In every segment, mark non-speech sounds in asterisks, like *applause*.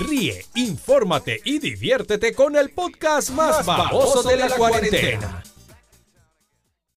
Ríe, infórmate y diviértete con el podcast más, baboso de la, cuarentena.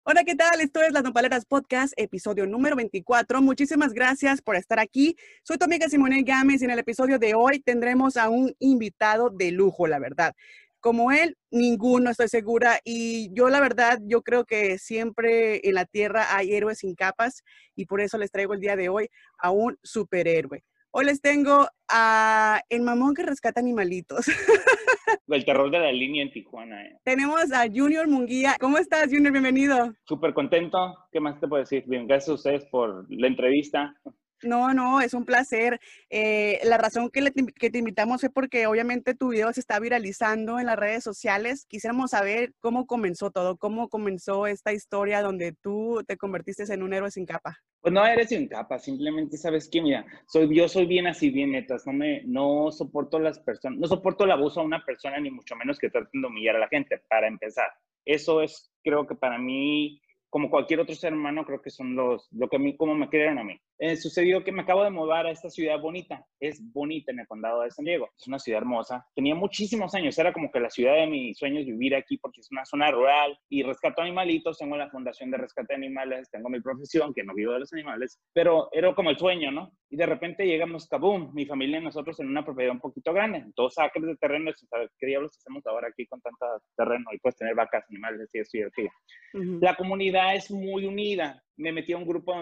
Hola, ¿qué tal? Esto es Las Nopaleras Podcast, episodio número 24. Muchísimas gracias por estar aquí. Soy tu amiga Simone Gámez y en el episodio de hoy tendremos a un invitado de lujo, la verdad. Como él, ninguno, estoy segura. Y yo, la verdad, yo creo que siempre en la Tierra hay héroes sin capas y por eso les traigo el día de hoy a un superhéroe. Hoy les tengo a El Mamón que rescata animalitos. *laughs* El terror de la línea en Tijuana. Eh. Tenemos a Junior Munguía. ¿Cómo estás, Junior? Bienvenido. Súper contento. ¿Qué más te puedo decir? Bien, gracias a ustedes por la entrevista. No, no, es un placer. Eh, la razón que, que, te invitamos es porque obviamente tu video se está viralizando en las redes sociales. Quisiéramos saber cómo comenzó todo, cómo comenzó esta historia donde tú te convertiste en un héroe sin capa. Pues no eres sin capa, simplemente sabes que, mira, soy, yo soy bien así, bien netas, no me, no soporto las personas, no soporto el abuso a una persona, ni mucho menos que traten de humillar a la gente, para empezar. Eso es, creo que para mí, como cualquier otro ser humano, creo que son los, lo que a mí, como me crearon a mí. Eh, sucedió que me acabo de mudar a esta ciudad bonita. Es bonita en el condado de San Diego. Es una ciudad hermosa. Tenía muchísimos años. Era como que la ciudad de mis sueños vivir aquí porque es una zona rural y rescato animalitos. Tengo la fundación de rescate de animales. Tengo mi profesión, que no vivo de los animales. Pero era como el sueño, ¿no? Y de repente llegamos, kaboom, mi familia y nosotros en una propiedad un poquito grande. Dos acres de terreno. ¿Qué diablos hacemos ahora aquí con tanto terreno? Y puedes tener vacas, animales, y así, así. La comunidad es muy unida me metí a un grupo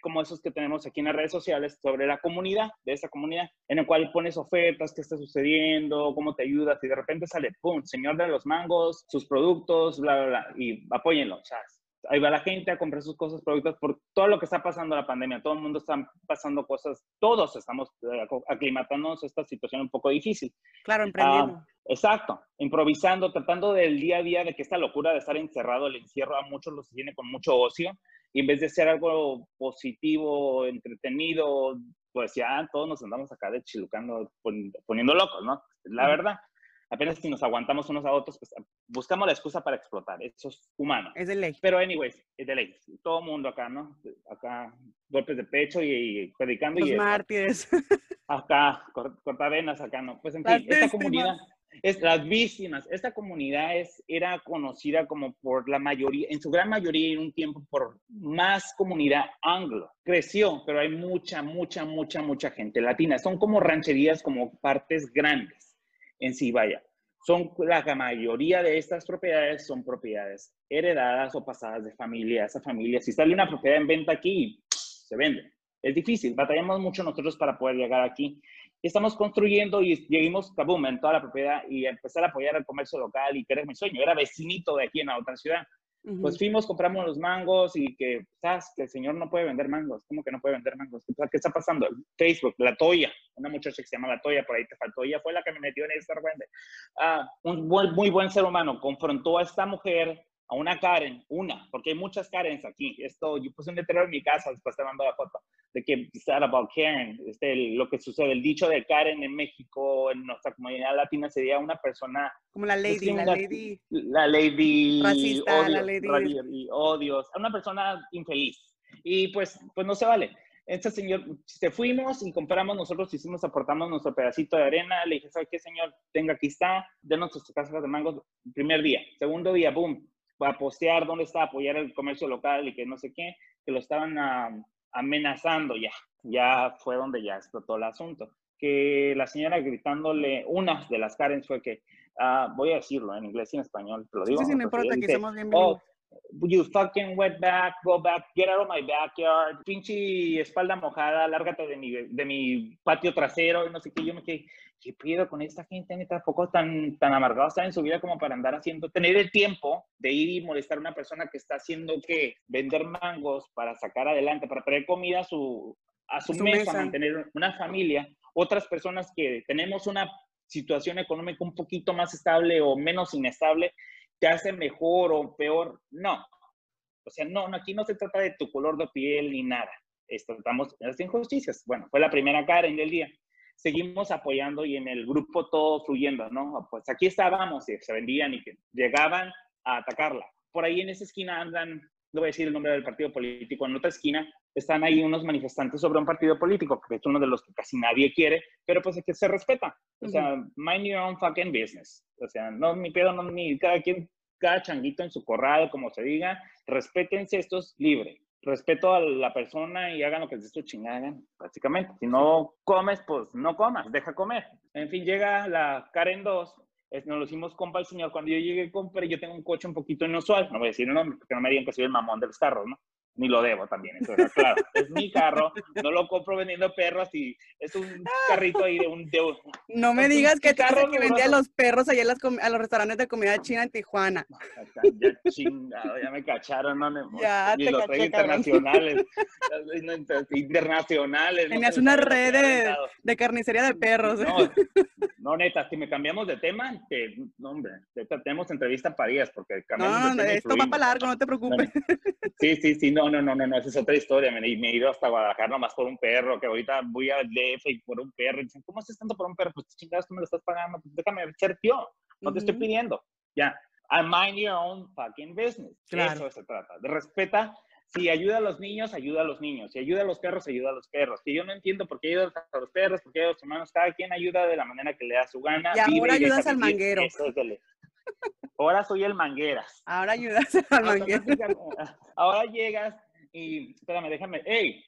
como esos que tenemos aquí en las redes sociales sobre la comunidad, de esa comunidad, en el cual pones ofertas, qué está sucediendo, cómo te ayudas, y de repente sale, ¡pum!, señor de los mangos, sus productos, bla, bla, bla, y apóyenlo, sea, ahí va la gente a comprar sus cosas, productos, por todo lo que está pasando la pandemia, todo el mundo está pasando cosas, todos estamos eh, aclimatándonos a esta situación un poco difícil. Claro, emprendiendo. Ah, exacto, improvisando, tratando del día a día de que esta locura de estar encerrado, el encierro a muchos los tiene con mucho ocio, y en vez de ser algo positivo, entretenido, pues ya todos nos andamos acá de chilucando, poniendo locos, ¿no? La verdad. Apenas si nos aguantamos unos a otros, pues buscamos la excusa para explotar. Eso es humano. Es de ley. Pero, anyways, es de ley. Todo mundo acá, ¿no? Acá, golpes de pecho y, predicando. Los y mártires. Acá, cortavenas, acá, ¿no? Pues en fin, esta comunidad es, las víctimas. Esta comunidad es, era conocida como por la mayoría, en su gran mayoría en un tiempo, por más comunidad anglo. Creció, pero hay mucha, mucha, mucha, mucha gente latina. Son como rancherías, como partes grandes en sí, vaya. Son, la mayoría de estas propiedades son propiedades heredadas o pasadas de familia a familia. Si sale una propiedad en venta aquí, se vende. Es difícil, batallamos mucho nosotros para poder llegar aquí estamos construyendo y llegamos, kaboom, en toda la propiedad y empezar a apoyar el comercio local y que era mi sueño, era vecinito de aquí en la otra ciudad. Pues fuimos, compramos los mangos y que, ¿sabes? Que el señor no puede vender mangos. ¿Cómo que no puede vender mangos? ¿Qué está pasando? Facebook, la Toya, una muchacha que se llama la Toya, por ahí te faltó. Ella fue la que me metió en esta ah, un muy buen ser humano confrontó a esta mujer a una Karen, una, porque hay muchas Karens aquí. Esto, yo puse un letrero en mi casa, después te mando la foto, de que sad about Karen, este, lo que sucede, el dicho de Karen en México, en nuestra comunidad latina, sería una persona... Como la lady, la, lady... La lady... Racista, la lady... odios, una persona infeliz. Y pues, pues no se vale. Este señor, se fuimos y compramos, nosotros hicimos, aportamos nuestro pedacito de arena, le dije, ¿sabe qué, señor? Tenga, aquí está, denos sus casas de mangos, primer día. Segundo día, boom, a postear dónde está, apoyar el comercio local y que no sé qué, que lo estaban amenazando ya. Ya fue donde ya explotó el asunto. Que la señora gritándole, una de las Karen fue que, ah, voy a decirlo en inglés y en español, te lo digo. Sí, sí, no importa, que somos. Oh, you fucking wet back, go back, get out of my backyard, pinche espalda mojada, lárgate de mi, de mi patio trasero, no sé qué, yo me quedé, ¿qué pido con esta gente? Ni tampoco tan, tan amargado está en su vida como para andar haciendo, tener el tiempo de ir y molestar a una persona que está haciendo que vender mangos para sacar adelante, para traer comida a su, a su, mesa, mantener una familia, otras personas que tenemos una situación económica un poquito más estable o menos inestable, te hace mejor o peor. No. O sea, no, aquí no se trata de tu color de piel ni nada. Estamos en las injusticias. Bueno, fue la primera Karen del día seguimos apoyando y en el grupo todo fluyendo, ¿no? Pues aquí estábamos y se vendían y llegaban a atacarla. Por ahí en esa esquina andan, no voy a decir el nombre del partido político, en otra esquina están ahí unos manifestantes sobre un partido político, que es uno de los que casi nadie quiere, pero pues es que se respeta. O sea, mind your own fucking business. O sea, no mi pedo, no ni cada quien, cada changuito en su corral, como se diga, respétense, esto es libre. Respeto a la persona y hagan lo que les esté chingada, básicamente. Si no comes, pues no comas, deja comer. En fin, llega la Karen 2 nos lo hicimos compa el señor. Cuando yo llegué, compré, yo tengo un coche un poquito inusual, no voy a decir el nombre, porque no me digan que soy el mamón de los carros, ¿no? Ni lo debo también, claro. es mi carro, no lo compro vendiendo perros y es un carrito ahí de un... no me digas que carro que vendía los perros allá a los restaurantes de comida china en Tijuana. Ya chingado, ya me cacharon, no, ya y los caché, internacionales, *laughs* internacionales. Tenías una red de, de, carnicería de perros. No, no, neta, si me cambiamos de tema, que, no, hombre, tenemos entrevista para días, porque cambiamos no, de tema esto va para largo, no te preocupes. Sí, sí, sí, no, no, no, no, no, esa es otra historia. Me, me he ido hasta Guadalajara nomás por un perro, que ahorita voy al DF y por un perro. Y dicen, ¿cómo estás tanto por un perro? Pues chingados, tú me lo estás pagando, pues déjame ser tío, no te estoy pidiendo. Ya, I mind your own fucking business. Claro. Eso se trata. De respeta si ayuda a los niños, ayuda a los niños. Si ayuda a los perros, ayuda a los perros. Que yo no entiendo por qué ayuda a los perros, por qué a los humanos. Cada quien ayuda de la manera que le da su gana. Y ahora ayudas al manguero. Ahora soy el mangueras. Ahora ayudas al *laughs* manguero. Ahora llegas y, espérame, déjame, hey,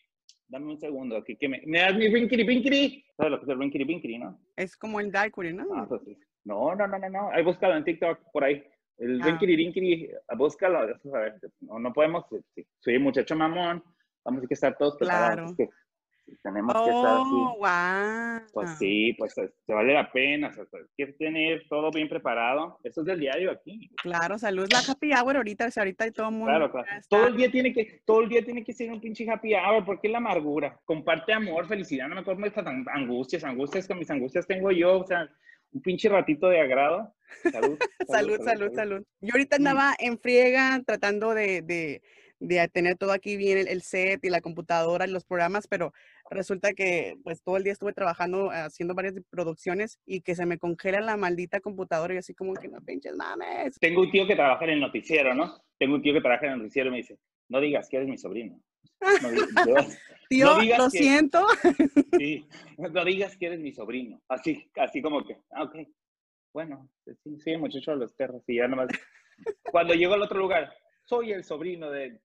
dame un segundo que me, me das mi rinkiri pinkiri. ¿Sabes lo que es el rinkiri pinkiri, no? Es como el daiquiri, ¿no? Ah, pues no, no, no, no, no. Ahí búscalo en TikTok por ahí. El ah. rinkiri rinkiri, búscalo. A ver, no, no podemos, soy muchacho mamón, vamos a que estar todos preparados. Claro. Tenemos que estar así. Wow. Pues sí, pues se vale la pena. O pues, que tener todo bien preparado. Eso es del diario aquí. Claro, salud. La happy hour ahorita, o sea, ahorita hay todo el mundo. Claro, claro. Todo el día tiene que, todo el día tiene que ser un pinche happy hour. porque la amargura? Comparte amor, felicidad. No me acuerdo estas angustias. Angustias con mis angustias tengo yo. O sea, un pinche ratito de agrado. Salud. *laughs* salud, salud, salud, Yo ahorita andaba en friega tratando de, de de tener todo aquí bien, el, set y la computadora y los programas, pero resulta que pues todo el día estuve trabajando, haciendo varias producciones y que se me congela la maldita computadora y así como que no pinches mames. Tengo un tío que trabaja en el noticiero, ¿no? Tengo un tío que trabaja en el noticiero y me dice, no digas que eres mi sobrino. No *laughs* tío, lo siento. *laughs* Sí, no digas que eres mi sobrino. Así, así como que, ah, ok. Bueno, sí, sí, muchacho de los perros. Y ya nomás. Cuando llego al otro lugar, soy el sobrino de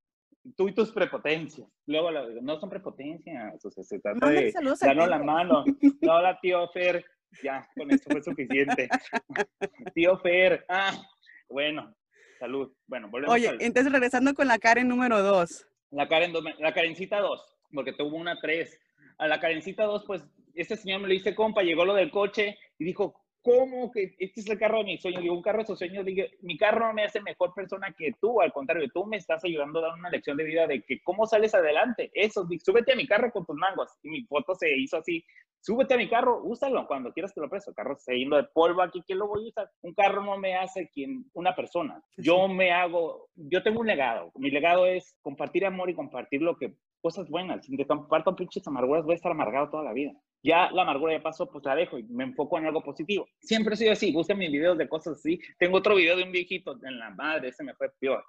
tú y tus prepotencias. Luego, no son prepotencias, o sea, se trata de darnos la mano. *laughs* No, hola, tío Fer, ya, con esto fue suficiente. *laughs* tío Fer, ah, bueno, salud. Bueno, volvemos. Oye, entonces regresando con la Karen número dos. La Karen, la Karencita dos, porque tuvo una tres. A la Karencita dos, pues, este señor me lo dice compa, llegó lo del coche y dijo, ¿cómo que este es el carro de mi sueño? Digo, un carro de su sueño, digo, mi carro no me hace mejor persona que tú, al contrario, tú me estás ayudando a dar una lección de vida de que cómo sales adelante. Eso, súbete a mi carro con tus mangos. Y mi foto se hizo así, súbete a mi carro, úsalo cuando quieras te lo presto. El carro se yendo de polvo aquí, ¿qué lo voy a usar? Un carro no me hace quien, una persona. Yo me hago, yo tengo un legado. Mi legado es compartir amor y compartir lo que, cosas buenas. Si te comparto pinches amarguras, voy a estar amargado toda la vida ya la amargura ya pasó, pues la dejo y me enfoco en algo positivo. Siempre sido así, busquen mis videos de cosas así. Tengo otro video de un viejito en la madre, ese me fue peor.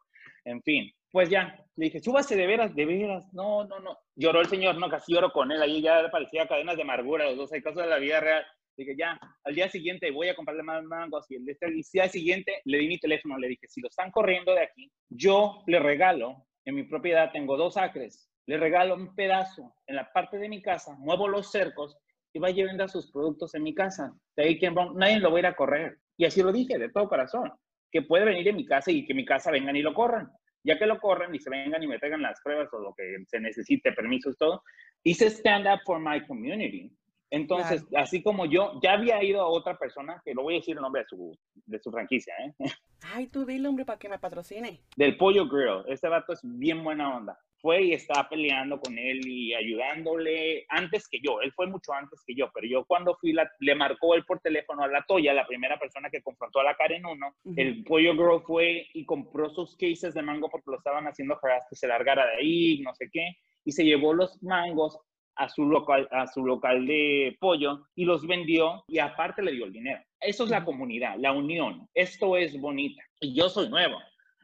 En fin, pues ya, le dije, súbase de veras, de veras. No, no, no. Lloró el señor, no, casi lloro con él. Ahí ya parecía cadenas de amargura, los dos, hay cosas de la vida real. Dije, ya, al día siguiente voy a comprarle más mangos. Y el día siguiente le di mi teléfono, le dije, si lo están corriendo de aquí, yo le regalo, en mi propiedad tengo dos acres, le regalo un pedazo en la parte de mi casa, muevo los cercos y vaya y venda sus productos en mi casa. De ahí que nadie lo va a correr. Y así lo dije, de todo corazón, que puede venir en mi casa y que mi casa vengan y lo corran. Ya que lo corran y se vengan y me traigan las pruebas o lo que se necesite, permisos, todo. Hice stand up for my community. Entonces, así como yo, ya había ido a otra persona, que lo voy a decir el nombre de su, de su franquicia, ¿eh? *laughs* Ay, tú dile, hombre, para que me patrocine. Del Pollo Grill. Este vato es bien buena onda fue y estaba peleando con él y ayudándole antes que yo. Él fue mucho antes que yo, pero yo cuando fui, le marcó él por teléfono a la Toya, la primera persona que confrontó a la Karen uno. El Pollo Girl fue y compró sus cases de mango porque lo estaban haciendo para que se largara de ahí, no sé qué, y se llevó los mangos a su local, a su local de pollo y los vendió y aparte le dio el dinero. Eso es la comunidad, la unión. Esto es bonita. Y yo soy nuevo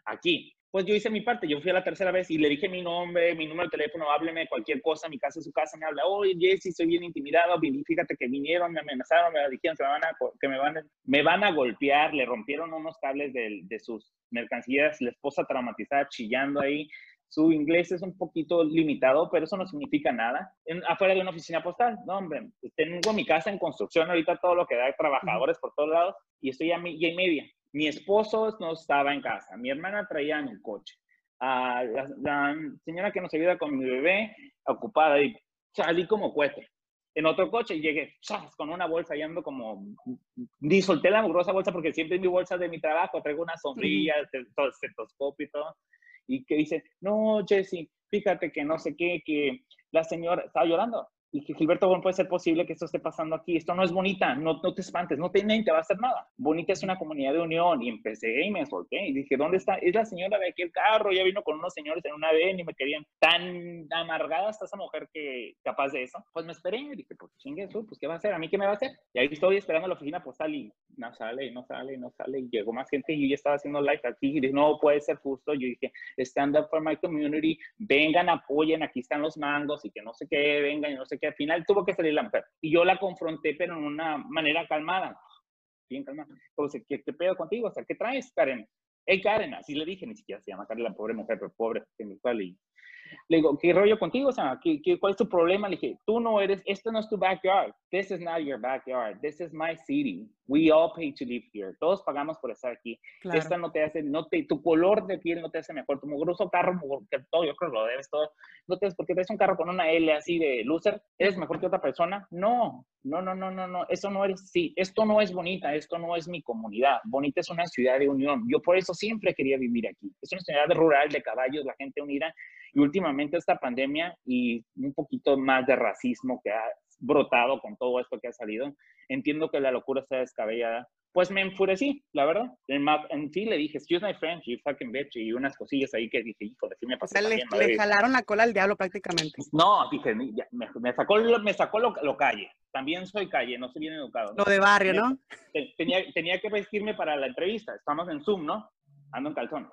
aquí pues yo hice mi parte, yo fui a la tercera vez y le dije mi nombre, mi número de teléfono, hábleme cualquier cosa, mi casa su casa, me habla, oye Jesse, estoy bien intimidado, fíjate que vinieron, me amenazaron, me dijeron que me van a, que me van, me van a golpear, le rompieron unos cables de, de sus mercancías, la esposa traumatizada chillando ahí, su inglés es un poquito limitado, pero eso no significa nada. En, afuera de una oficina postal, no, hombre, tengo mi casa en construcción, ahorita todo lo que da trabajadores por todos lados, y estoy a mi, y media. Mi esposo no estaba en casa, mi hermana traía en el coche. a la, señora que nos ayuda con mi bebé, ocupada, y salí como cohete. En otro coche y llegué con una bolsa y ando como, ni solté la mugrosa bolsa porque siempre es mi bolsa de mi trabajo, traigo una sombrilla, estetoscopio y todo. Y que dice, no, Jesse, fíjate que no sé qué, que la señora estaba llorando y que Gilberto, bueno, puede ser posible que esto esté pasando aquí, esto no es bonita, no, no te espantes, no te, te va a hacer nada. Bonita es una comunidad de unión y empecé y me solté y dije, ¿dónde está? Es la señora de aquel carro, ya vino con unos señores en una vez y me querían tan amargada hasta esa mujer que capaz de eso. Pues me esperé y dije, pues chingue pues ¿qué va a hacer? ¿A mí qué me va a hacer? Y ahí estoy esperando la oficina postal y no sale, no sale, no sale y llegó más gente y yo ya estaba haciendo live aquí y dije, no puede ser justo. Yo dije, stand up for my community, vengan, apoyen, aquí están los mangos y que no sé qué, vengan y no sé qué al final tuvo que salir la mujer. Y yo la confronté, pero en una manera calmada, bien calmada. Entonces, ¿qué, qué pedo contigo? O sea, ¿qué traes, Karen? Hey, Karen, así le dije, ni siquiera se llama Karen, la pobre mujer, pero pobre, fue y le digo, ¿qué rollo contigo? O sea, ¿qué, qué, cuál es tu problema? Le dije, tú no eres, esto no es tu backyard. This is not your backyard. This is my city. We all pay to live here. Todos pagamos por estar aquí. Claro. Esta no te hace, no te, tu color de piel no te hace mejor. Tu mugroso carro, que todo, yo creo que lo debes todo. No te, porque traes un carro con una L así de loser, ¿eres mejor que otra persona? No, no, no, no, no, no. Eso no eres, sí, esto no es bonita, esto no es mi comunidad. Bonita es una ciudad de unión. Yo por eso siempre quería vivir aquí. Es una ciudad rural de caballos, la gente unida. Y últimamente esta pandemia y un poquito más de racismo que ha brotado con todo esto que ha salido, entiendo que la locura está descabellada. Pues me enfurecí, la verdad. En, en sí le dije, excuse my French, you fucking bitch, y unas cosillas ahí que dije, hijo, de me pasó. O sea, le, le jalaron la cola al diablo prácticamente. No, dije, me, me, sacó, me sacó lo, lo, calle. También soy calle, no soy bien educado. Lo de barrio, ¿no? Tenía, tenía que vestirme para la entrevista. Estamos en Zoom, ¿no? Ando en calzón.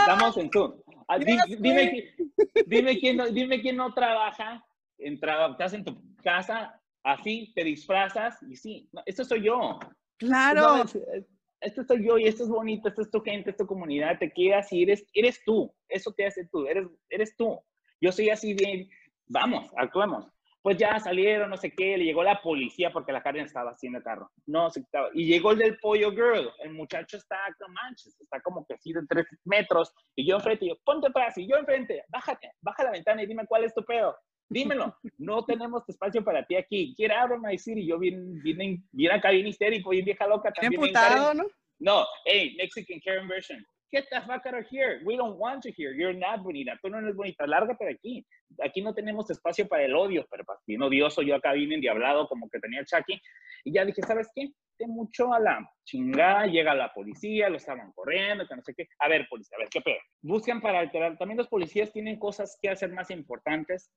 Estamos en Zoom. Ah, dime, dime, dime, quién, dime quién no trabaja, en estás en tu casa, así te disfrazas y sí, esto soy yo. Claro. esto soy yo y esto es bonito, esto es tu gente, es tu comunidad, te quedas y eres, eres tú, eso te hace tú, eres, eres tú. Yo soy así bien, vamos, actuemos pues ya salieron, no sé qué, le llegó la policía porque la Karen estaba haciendo el carro. No se estaba. Y llegó el del pollo girl. El muchacho está, no manches, está como que así de tres metros. Y yo enfrente, y yo, ponte atrás. Y yo enfrente, bájate, baja la ventana y dime cuál es tu pedo. Dímelo, no tenemos espacio para ti aquí. Get out of my city. Yo vine, vine, vine acá bien histérico, bien vieja loca. También ¿no? No, hey, Mexican Karen version. Get the fuck out of here. We don't want you here. You're not bonita. Tú no eres bonita. Lárgate de aquí. Aquí no tenemos espacio para el odio, pero pues, bien odioso. Yo acá vine endiablado como que tenía el Chucky. Y ya dije, ¿sabes qué? De mucho a la chingada. Llega la policía, lo estaban corriendo, que no sé qué. A ver, policía, a ver, ¿qué pedo? Buscan para alterar. También los policías tienen cosas que hacer más importantes.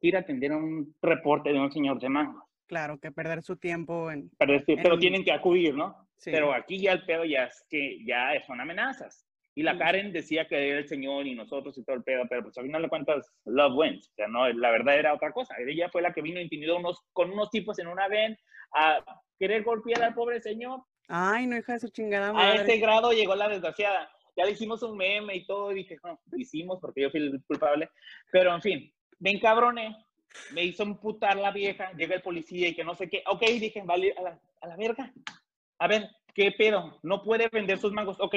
Ir a atender a un reporte de un señor de mango. Claro, que perder su tiempo en... Pero tienen que acudir, ¿no? Sí. Pero aquí ya el pedo ya es que ya son amenazas. Y la Karen decía que era el Señor y nosotros y todo el pedo, pero pues al final de cuentas, love wins. O sea, no, la verdad era otra cosa. Ella fue la que vino intimidó unos, con unos tipos en una ven a querer golpear al pobre señor. Ay, no, hija de su chingada madre. A ese grado llegó la desgraciada. Ya le hicimos un meme y todo, y dije, no, hicimos porque yo fui el culpable. Pero en fin, ven cabrones, me hizo emputar la vieja, llega el policía y que no sé qué. Ok, dije, vale, a la, a la verga. A ver, ¿qué pedo? No puede vender sus mangos. Ok,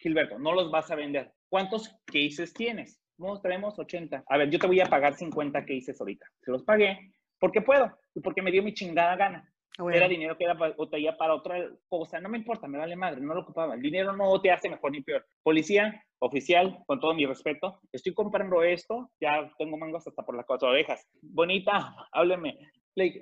Gilberto, no los vas a vender. ¿Cuántos cases tienes? No, tenemos 80. A ver, yo te voy a pagar 50 cases ahorita. Se los pagué porque puedo y porque me dio mi chingada gana. Ah, era dinero que era para, para otra cosa. No me importa, me vale madre, no lo ocupaba. El dinero no te hace mejor ni peor. Policía, oficial, con todo mi respeto, estoy comprando esto, ya tengo mangos hasta por las cuatro orejas. Bonita, hábleme.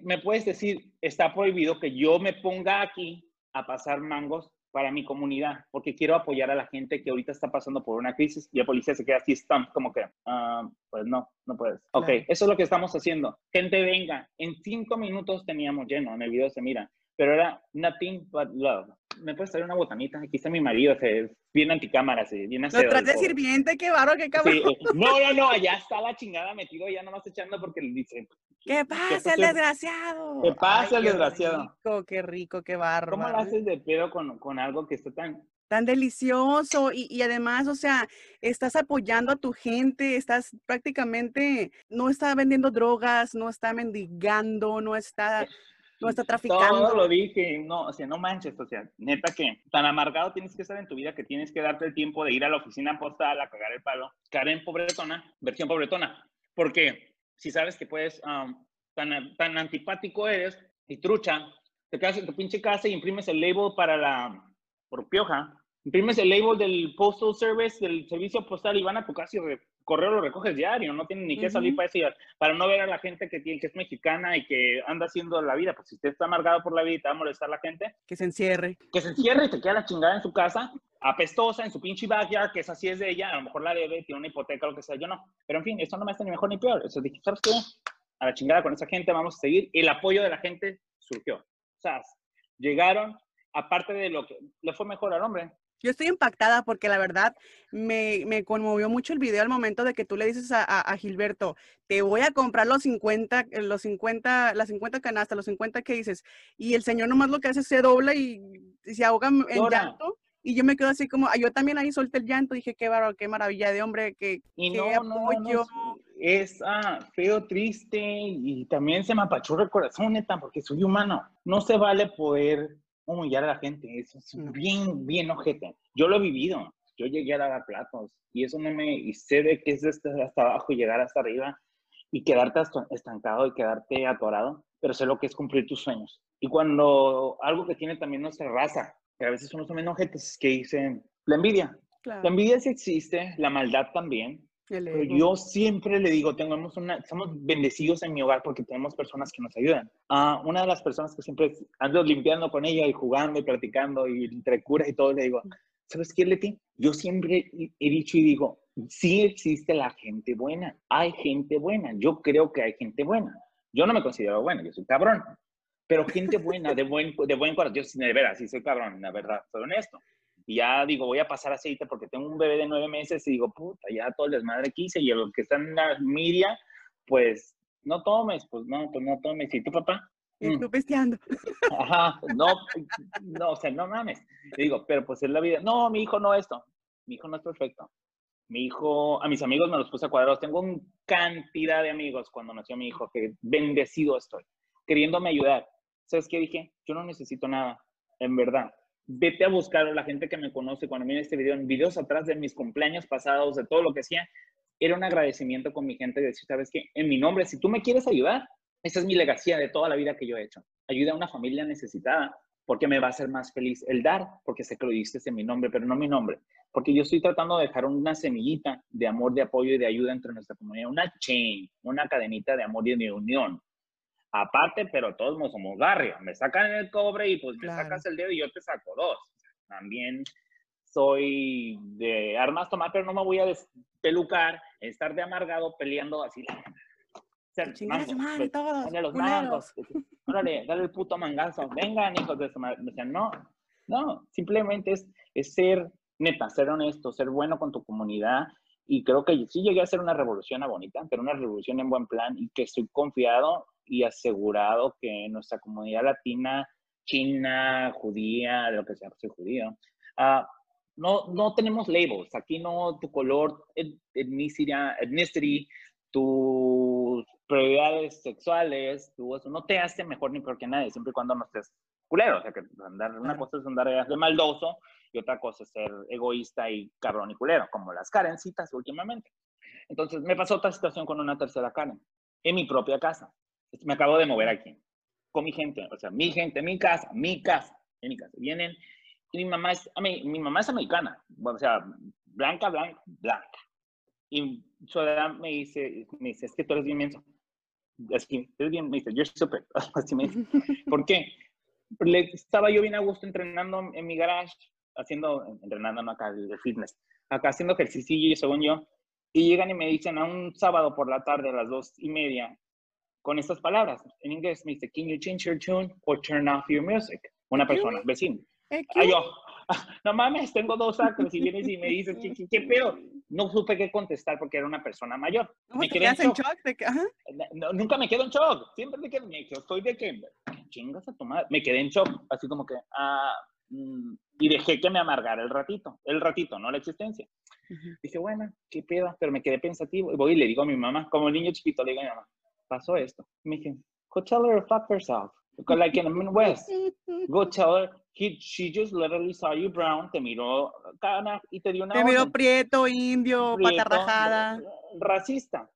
¿Me puedes decir, está prohibido que yo me ponga aquí a pasar mangos para mi comunidad, porque quiero apoyar a la gente que ahorita está pasando por una crisis y la policía se queda así, stump, como que, uh, pues no, no puedes. Ok, eso es lo que estamos haciendo. Gente venga, en cinco minutos teníamos lleno, en el video se mira, pero era nothing but love. ¿Me puedes traer una botanita? Aquí está mi marido, se, bien anticámaras, bien Lo traes de sirviente, qué barro, qué cabrón. Sí, eh, no, no, no, allá está la chingada metido, ya nomás echando porque le dice. ¿Qué pasa, el desgraciado? ¿Qué pasa, el desgraciado? Qué rico, qué rico, qué barro. ¿Cómo lo haces de pedo con, con algo que está tan, tan delicioso y, y, además, o sea, estás apoyando a tu gente, estás prácticamente, no está vendiendo drogas, no está mendigando, no está no está traficando. Todo lo dije, no, o sea, no manches, o sea, neta que tan amargado tienes que estar en tu vida que tienes que darte el tiempo de ir a la oficina postal a cagar el palo. Karen pobretona, versión pobretona, porque si sabes que puedes, tan, tan antipático eres y trucha, te quedas en tu pinche casa y imprimes el label para la, por pioja, imprimes el label del Postal Service, del servicio postal y van a tu casa y correo lo recoges diario, no tienen ni que salir para eso, para no ver a la gente que, tiene, que es mexicana y que anda haciendo la vida. Pues si usted está amargado por la vida y te va a molestar la gente. Que se encierre. Que se encierre y te queda la chingada en su casa, apestosa, en su pinche backyard, que es así es de ella, a lo mejor la debe, tiene una hipoteca, lo que sea, yo no. Pero en fin, esto no me hace ni mejor ni peor. Eso dije, ¿sabes qué? A la chingada con esa gente vamos a seguir. El apoyo de la gente surgió. O sea, llegaron, aparte de lo que le fue mejor al hombre, yo estoy impactada porque la verdad me, me, conmovió mucho el video al momento de que tú le dices a, a, Gilberto, te voy a comprar los 50, eh, los 50, las 50 canastas, los 50 que dices. Y el señor nomás lo que hace es se dobla y, se ahoga en llanto. Y yo me quedo así como, ah, yo también ahí solté el llanto, dije, qué bárbaro, qué maravilla de hombre, qué, y no, apoyo. es ah, feo, triste y también se me apachurra el corazón, neta, porque soy humano. No se vale poder humillar a la gente, eso es bien, bien ojete. Yo lo he vivido, yo llegué a dar platos y eso no me, y sé de que es desde hasta abajo y llegar hasta arriba y quedarte estancado y quedarte atorado, pero sé lo que es cumplir tus sueños. Y cuando algo que tiene también nuestra raza, que a veces somos también ojetes que dicen, la envidia. La envidia sí existe, la maldad también, yo siempre le digo, tenemos una, somos bendecidos en mi hogar porque tenemos personas que nos ayudan. Uh, una de las personas que siempre ando limpiando con ella y jugando y platicando y entre curas y todo, le digo, ¿sabes qué, Leti? Yo siempre he dicho y digo, sí existe la gente buena, hay gente buena, yo creo que hay gente buena. Yo no me considero buena, yo soy cabrón, pero gente buena, de buen, de buen corazón, yo de veras, sí soy cabrón, la verdad, soy honesto. Y ya digo, voy a pasar aceite porque tengo un bebé de nueve meses y digo, puta, ya todo el desmadre quise y los que están en la media, pues no tomes, pues no, pues no tomes. ¿Y tu papá? Mm. Estoy pesteando. *laughs* Ajá, no, no, o sea, no mames. digo, pero pues es la vida. No, mi hijo no esto. Mi hijo no es perfecto. Mi hijo, a mis amigos me los puse a cuadrados. Tengo una cantidad de amigos cuando nació mi hijo, que bendecido estoy, queriéndome ayudar. ¿Sabes qué dije? Yo no necesito nada, en verdad vete a buscar a la gente que me conoce cuando mira este video, en videos atrás de mis cumpleaños pasados, de todo lo que hacía, era un agradecimiento con mi gente de decir, sabes qué, en mi nombre, si tú me quieres ayudar, esa es mi legacía de toda la vida que yo he hecho. Ayuda a una familia necesitada, porque me va a hacer más feliz el dar, porque sé que lo diste en mi nombre, pero no mi nombre. Porque yo estoy tratando de dejar una semillita de amor, de apoyo y de ayuda entre nuestra comunidad, una chain, una cadenita de amor y de unión aparte, pero todos no somos barrio. Me sacan el cobre y pues me sacas el dedo y yo te saco dos. También soy de armas tomar, pero no me voy a despelucar, estar de amargado peleando así. madre, todos, los mangos. Órale, dale el puto mangazo. Vengan, hijos de su madre. O sea, no, no, simplemente es, es ser neta, ser honesto, ser bueno con tu comunidad. Y creo que sí llegué a hacer una revolución a bonita, pero una revolución en buen plan y que estoy confiado y asegurado que nuestra comunidad latina, china, judía, de lo que sea, soy judío, uh, no, no tenemos labels. Aquí no tu color, etnicidad, ethnicity, tus prioridades sexuales, tu eso, no te hace mejor ni peor que nadie, siempre y cuando no estés culero. O sea, que andar, una cosa es andar de maldoso y otra cosa es ser egoísta y cabrón y culero, como las Karencitas últimamente. Entonces, me pasó otra situación con una tercera Karen, en mi propia casa me acabo de mover aquí, con mi gente, o sea, mi gente, mi casa, mi casa, en mi casa. Vienen, y mi mamá es, mí, mi mamá es americana, o sea, blanca, blanca, blanca. Y su edad me dice, me dice, es que tú eres bien menso. Así, eres bien, me dice, you're super. *laughs* Así me dice. ¿Por qué? Le, estaba yo bien a gusto entrenando en mi garage, haciendo, entrenando acá de fitness, acá haciendo ejercicio, según yo, y llegan y me dicen a un sábado por la tarde a las dos y media, con estas palabras. En inglés me dice, can you change your tune or turn off your music? Una persona, vecino. Ay, yo, *laughs* no mames, tengo dos actos y vienes y me dices, ¿qué, qué, qué pedo? No supe qué contestar porque era una persona mayor. ¿Cómo me te quedé en quedas en shock. shock? De que, ajá. No, nunca me quedo en shock. Siempre me quedo, me quedo- estoy de que, chingas a tu madre. Me quedé en shock, así como que, ah, mm, y dejé que me amargara el ratito, el ratito, no la existencia. Ujú. Dije, bueno, qué pedo, pero me quedé pensativo. Y voy y le digo a mi mamá, como niño chiquito, le digo a mi mamá, pasó esto. Me dije, go tell her to fuck herself. Because like in the Midwest, *laughs* go tell her, he, she just literally saw you brown, te miró cara y te dio una Te miró prieto, indio, prieto, pata rajada. Racista.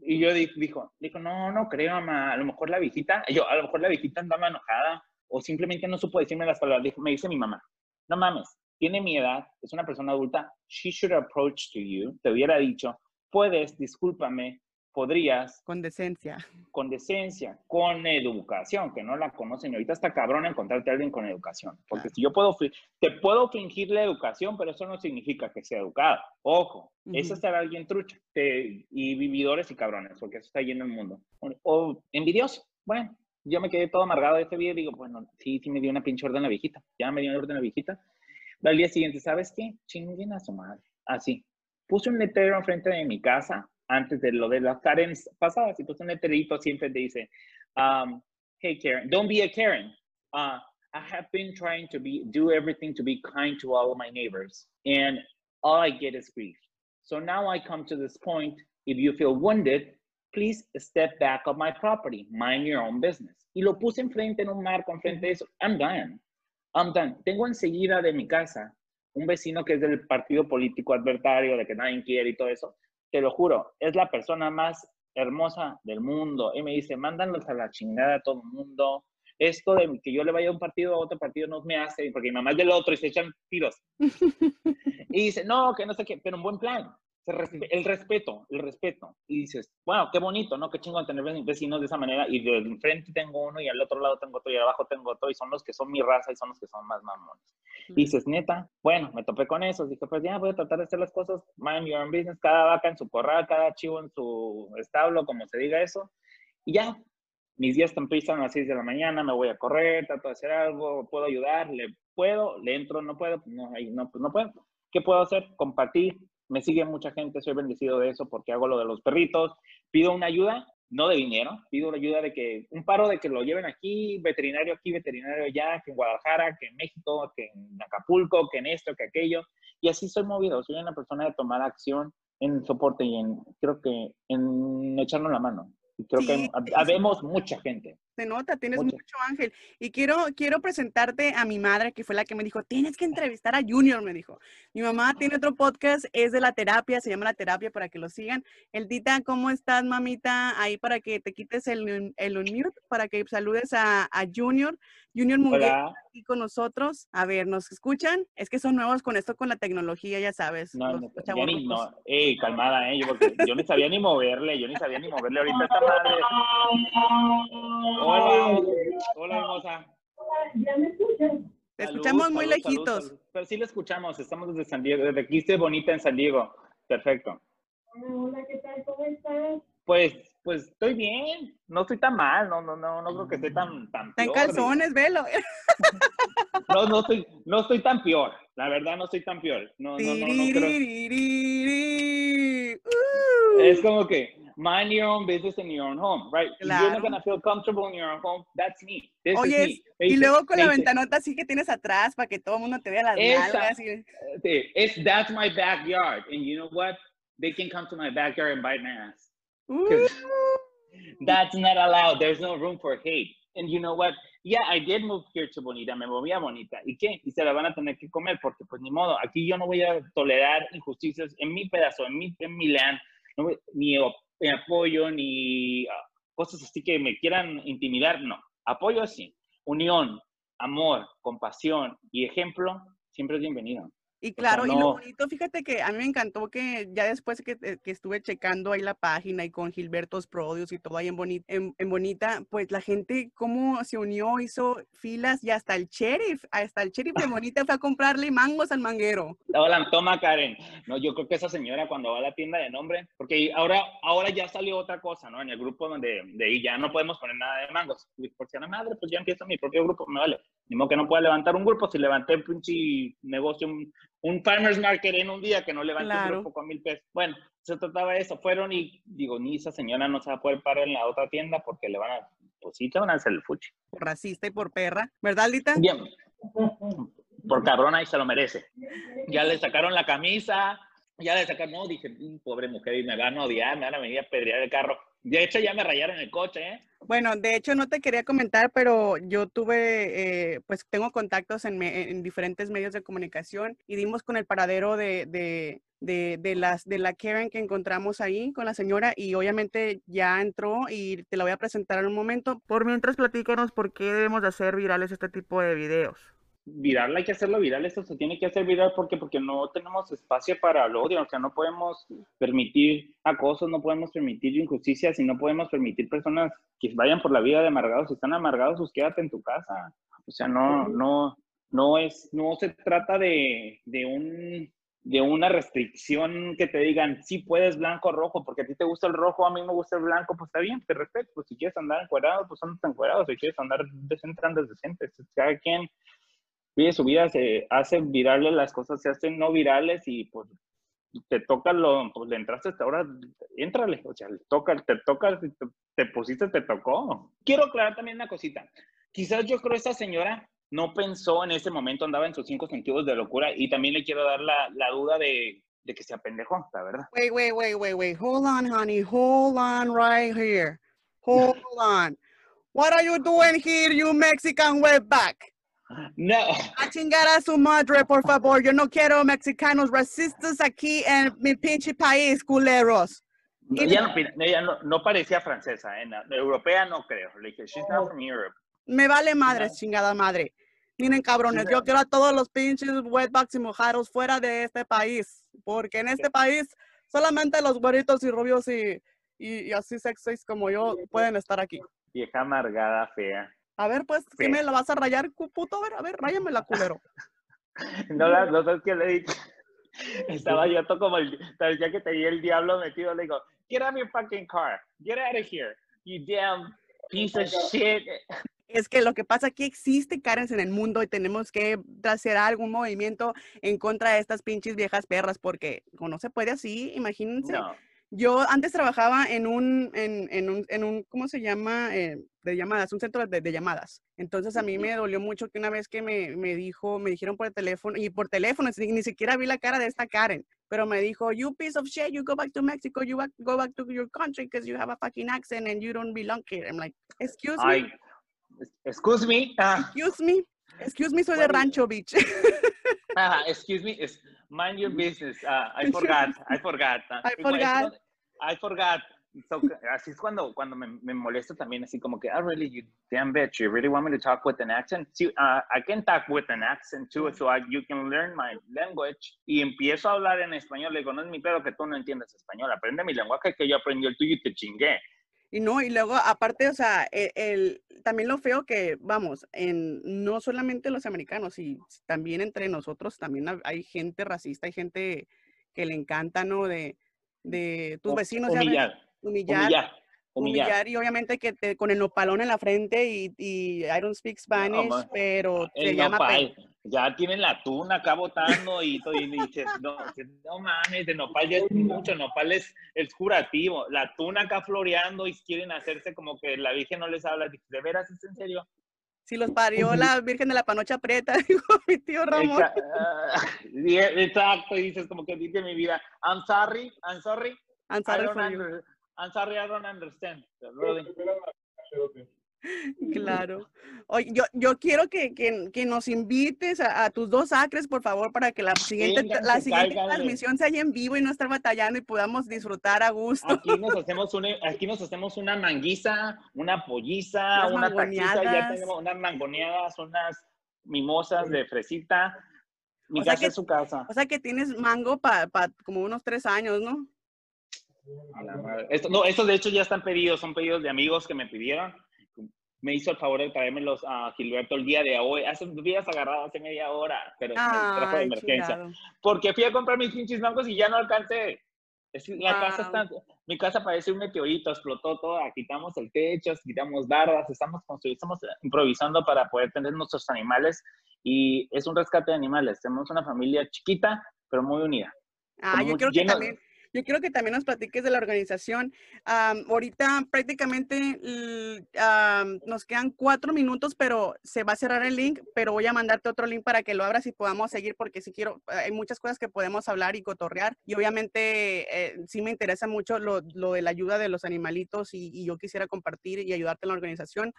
Y yo di- dijo, dijo, no, no creo, mamá. A lo mejor la viejita, yo, a lo mejor la viejita andaba enojada o simplemente no supo decirme las palabras. Dijo, me dice mi mamá, no mames, tiene mi edad, es una persona adulta. She should approach to you. Te hubiera dicho, puedes, discúlpame, podrías, Con decencia. con decencia, con educación, que no la conocen. Y ahorita está cabrón encontrarte a alguien con educación. Porque si yo puedo, te puedo fingir la educación, pero eso no significa que sea educado. Ojo, eso Ujú. es ser alguien trucha. Te- y vividores y cabrones, porque eso está lleno el mundo. O, o envidioso. Bueno, yo me quedé todo amargado de ese video y digo, bueno, sí, sí me dio una pinche orden la viejita. Ya me dio una orden la viejita. Al día siguiente, ¿sabes qué? Chinguen a su madre. Así. Puse un letrero enfrente de mi casa antes de lo de las Karens pasadas y puse un letrerito siempre te dice, um, hey Karen, don't be a Karen. Uh, I have been trying to be, do everything to be kind to all of my neighbors and all I get is grief. So now I come to this point, if you feel wounded, please step back of my property, mind your own business. Y lo puse enfrente en un marco, enfrente de eso. I'm done. I'm done. Tengo enseguida de mi casa un vecino que es del partido político adversario, de que nadie quiere y todo eso. Te lo juro, es la persona más hermosa del mundo. Y me dice, mándanos a la chingada a todo el mundo. Esto de que yo le vaya a un partido a otro partido no me hace, porque mi mamá es del otro y se echan tiros. *laughs* Y dice, no, que no sé qué, pero en buen plan. El respeto, el respeto. Y dices, bueno, qué bonito, ¿no? Qué chingón tener ve- vecinos de esa manera. Y de enfrente tengo uno y al otro lado tengo otro y abajo tengo otro. Y son los que son mi raza y son los que son más mamones. Y dices, neta, bueno, me topé con eso. Dije, pues ya voy a tratar de hacer las cosas, mind your own business, cada vaca en su corral, cada chivo en su establo, como se diga eso. Y ya, mis días empiezan a las 6 de la mañana, me voy a correr, trato de hacer algo, puedo ayudar, le puedo, le entro, no puedo, no, ahí no, pues no puedo. ¿Qué puedo hacer? Compartir. Me sigue mucha gente, soy bendecido de eso porque hago lo de los perritos. Pido una ayuda, no de dinero, pido una ayuda de que, un paro de que lo lleven aquí, veterinario aquí, veterinario allá, que en Guadalajara, que en México, que en Acapulco, que en esto, que aquello. Y así soy movido, soy una persona de tomar acción en soporte y en, creo que, en echarnos la mano. Y creo Sí, que habemos mucha gente. Se nota, tienes Mucho. mucho ángel. Y quiero, quiero presentarte a mi madre, que fue la que me dijo, tienes que entrevistar a Junior, me dijo. Mi mamá tiene otro podcast, es de la terapia, se llama La Terapia, para que lo sigan. Eldita, ¿cómo estás, mamita? Ahí para que te quites el, el unmute, para que saludes a, a Junior. Junior Munguía Hola. aquí con nosotros. A ver, ¿nos escuchan? Es que son nuevos con esto, con la tecnología, ya sabes. No, no, ya ni, no, ey, calmada, eh, yo, porque yo ni sabía ni moverle, yo ni sabía ni moverle ahorita esta madre. Hola, hola hermosa. Te Salud, escuchamos muy salud, salud, lejitos. salud. Pero sí la escuchamos, estamos desde San Diego, desde aquí estoy bonita en San Diego. Perfecto. Hola, ¿qué tal? ¿Cómo estás? Pues, pues estoy bien, no estoy tan mal, no, no, no, no creo que esté tan, tan Está en calzones, velo. *laughs* No, no estoy, no estoy tan peor, la verdad no estoy tan peor. No, no, no, no creo. Es como que mind your own business in your own home, right? If you're not gonna feel comfortable in your own home, that's me. This is me. y luego con la ventanota así que tienes atrás para que todo el mundo te vea las Esa. nalgas. y- it's that's my backyard, and you know what? They can come to my backyard and bite my ass. Uh. That's not allowed. There's no room for hate. And you know what? Yeah, I did move here to Bonita. Me moví a Bonita. ¿Y qué? Y se la van a tener que comer porque, pues, ni modo. Aquí yo no voy a tolerar injusticias en mi pedazo, en mi, en mi land. No voy- ni, apoyo, ni ah, cosas así que me quieran intimidar. No. Apoyo sí. Unión, amor, compasión y ejemplo siempre es bienvenido. Y sea, claro, y lo bonito, fíjate que a mí me encantó que ya después que, eh, que estuve checando ahí la página y con Gilbertos Prodios y todo ahí en, Boni- en, en Bonita, pues la gente cómo se unió, hizo filas y hasta el sheriff, hasta el sheriff de *laughs* Bonita fue a comprarle mangos al manguero. Hola, toma Karen. No, yo creo que esa señora cuando va a la tienda de nombre, porque ahora, ahora ya salió otra cosa, ¿no? En el grupo donde de ahí ya no podemos poner nada de mangos. Y por si a la madre, pues ya empiezo mi propio grupo, me vale. Ni modo que no pueda levantar un grupo si levanté un pinche negocio, un, un farmer's market en un día que no levanté Claro. un grupo con mil pesos. Bueno, se trataba de eso. Fueron y digo, ni esa señora no se va a poder parar en la otra tienda porque le van a, pues sí, te van a hacer el fuchi. Por racista y por perra. ¿Verdad, Lita? Bien. Por cabrona y se lo merece. Ya le sacaron la camisa, ya le sacaron, no, dije, "Mm, pobre mujer, y me van a odiar, me van a venir a pedrear el carro. De hecho, ya me rayaron el coche, ¿eh? Bueno, de hecho no te quería comentar, pero yo tuve, eh, pues tengo contactos en, me- en diferentes medios de comunicación y dimos con el paradero de, de, de, de las, de la Karen que encontramos ahí con la señora y obviamente ya entró y te la voy a presentar en un momento. Por mientras platícanos por qué debemos de hacer virales este tipo de videos. Viral hay que hacerlo viral, esto se tiene que hacer viral porque porque no tenemos espacio para el odio, o sea, no podemos permitir acosos, no podemos permitir injusticias y no podemos permitir personas que vayan por la vida de amargados, si están amargados, pues quédate en tu casa. O sea, no no no es no se trata de, de un de una restricción que te digan, sí puedes blanco o rojo, porque a ti te gusta el rojo, a mí me gusta el blanco, pues está bien, te respeto. Pues si quieres andar encuadrado, pues andas encuadrado. Si quieres andar decente, andas decente. Cada quien vive su vida, se hacen virales las cosas, se hacen no virales y pues te toca lo, pues le entraste hasta ahora, éntrale, o sea, toca, te toca, te, te pusiste, te tocó. Quiero aclarar también una cosita. Quizás yo creo esta señora no pensó en ese momento, andaba en sus cinco sentidos de locura y también le quiero dar la, la duda de, de que se apendejó, la verdad. Wait, wait, wait, wait, wait. Hold on, honey. Hold on right here. Hold on. What are you doing here, you Mexican wetback? No, A chingar a su madre, por favor. Yo no quiero mexicanos racistas aquí en mi pinche país, culeros. no, ella, no, ella no, no parecía francesa, ¿eh? Europea no creo. Le dije, she's not from Europe. Me vale madre, chingada madre. Miren, cabrones, yo quiero a todos los pinches wetbacks y mojados fuera de este país. Porque en este país solamente los güeritos y rubios y, y, y así sexys como yo pueden estar aquí. Vieja amargada, fea. A ver, pues, ¿qué Sí. me la vas a rayar, puto? A ver, a ver, ráyamela, culero. *laughs* No, la, no sabes qué le dije. Estaba yo todo como el, ¿sabes? ya que tenía el diablo metido, le digo, get out of your fucking car, get out of here, you damn piece of shit. Es que lo que pasa aquí existe Karens en el mundo y tenemos que hacer algún movimiento en contra de estas pinches viejas perras porque no se puede así, imagínense. No, Yo antes trabajaba en un, en, en un, en un, ¿cómo se llama? Eh, de llamadas, un centro de, de llamadas. Entonces a mí me dolió mucho que una vez que me, me dijo, me dijeron por el teléfono, y por teléfono, ni, ni siquiera vi la cara de esta Karen, pero me dijo, you piece of shit, you go back to Mexico, you back- go back to your country because you have a fucking accent and you don't belong here. I'm like, excuse me, excuse me, ah, excuse me, excuse me, soy de Rancho Beach. ah, *laughs* excuse me, es- mind your business, ah, I *laughs* forgot, I forgot. ah, I forgot. I forgot. So, así es cuando, cuando me, me molesto también, así como que, oh, really, you damn bitch, you really want me to talk with an accent? Sí, uh, I can talk with an accent too, so I, you can learn my language. Y empiezo a hablar en español, le digo, no es mi pedo que tú no entiendas español, aprende mi lenguaje que yo aprendí el tuyo y te chingué. Y no, y luego aparte, o sea, e- el, también lo feo que, vamos, en no solamente los americanos, y también entre nosotros, también ha- hay gente racista, hay gente que le encanta, ¿no? De, de tus vecinos, ya Humillar, humillar, humillar, humillar. y obviamente que te, con el nopalón en la frente y, y I don't speak Spanish, ma- pero El llama... pe- nopal, ya tienen la tuna acá botando y, todo, y dices, no, no mames, de nopal ya es mucho, nopal es, es curativo, la tuna acá floreando y quieren hacerse como que la Virgen no les habla, ¿de veras es en serio? Si los parió la Virgen de la Panocha Prieta, *laughs* dijo mi tío Ramón. Ah, *laughs* Exacto, y dices como que dice mi vida, I'm sorry, I'm sorry, I'm sorry for you. I'm sorry, I don't understand. really. Claro. Oye, yo, yo quiero que, que, que nos invites a, a tus dos acres, por favor, para que la siguiente, Vénganse, la siguiente cáiganle. transmisión se haya en vivo y no estar batallando y podamos disfrutar a gusto. Aquí nos hacemos una, aquí nos hacemos una manguiza, una polliza, Unas una taquiza, ya tenemos unas mangoneadas, unas mimosas de fresita. Mi O sea casa que- es su casa. O sea que tienes mango para como unos tres años, ¿no? A la madre. Esto, no, estos de hecho ya están pedidos, son pedidos de amigos que me pidieron. Me hizo el favor de traérmelos a Gilberto el día de hoy. Hace días agarrado hace media hora, pero me trajo de emergencia. chingado. Porque fui a comprar mis pinches mangos y ya no alcancé. Es- la casa Wow. está, mi casa parece un meteorito, explotó toda, quitamos el techo, quitamos bardas, estamos construyendo, estamos improvisando para poder tener nuestros animales y es un rescate de animales. Tenemos una familia chiquita, pero muy unida. Ah, yo quiero que también, yo quiero que también nos platiques de la organización. Am, ahorita prácticamente am, nos quedan cuatro minutos, pero se va a cerrar el link, pero voy a mandarte otro link para que lo abras y podamos seguir, porque sí quiero, hay muchas cosas que podemos hablar y cotorrear. Y obviamente eh, sí me interesa mucho lo, lo de la ayuda de los animalitos y, y yo quisiera compartir y ayudarte en la organización,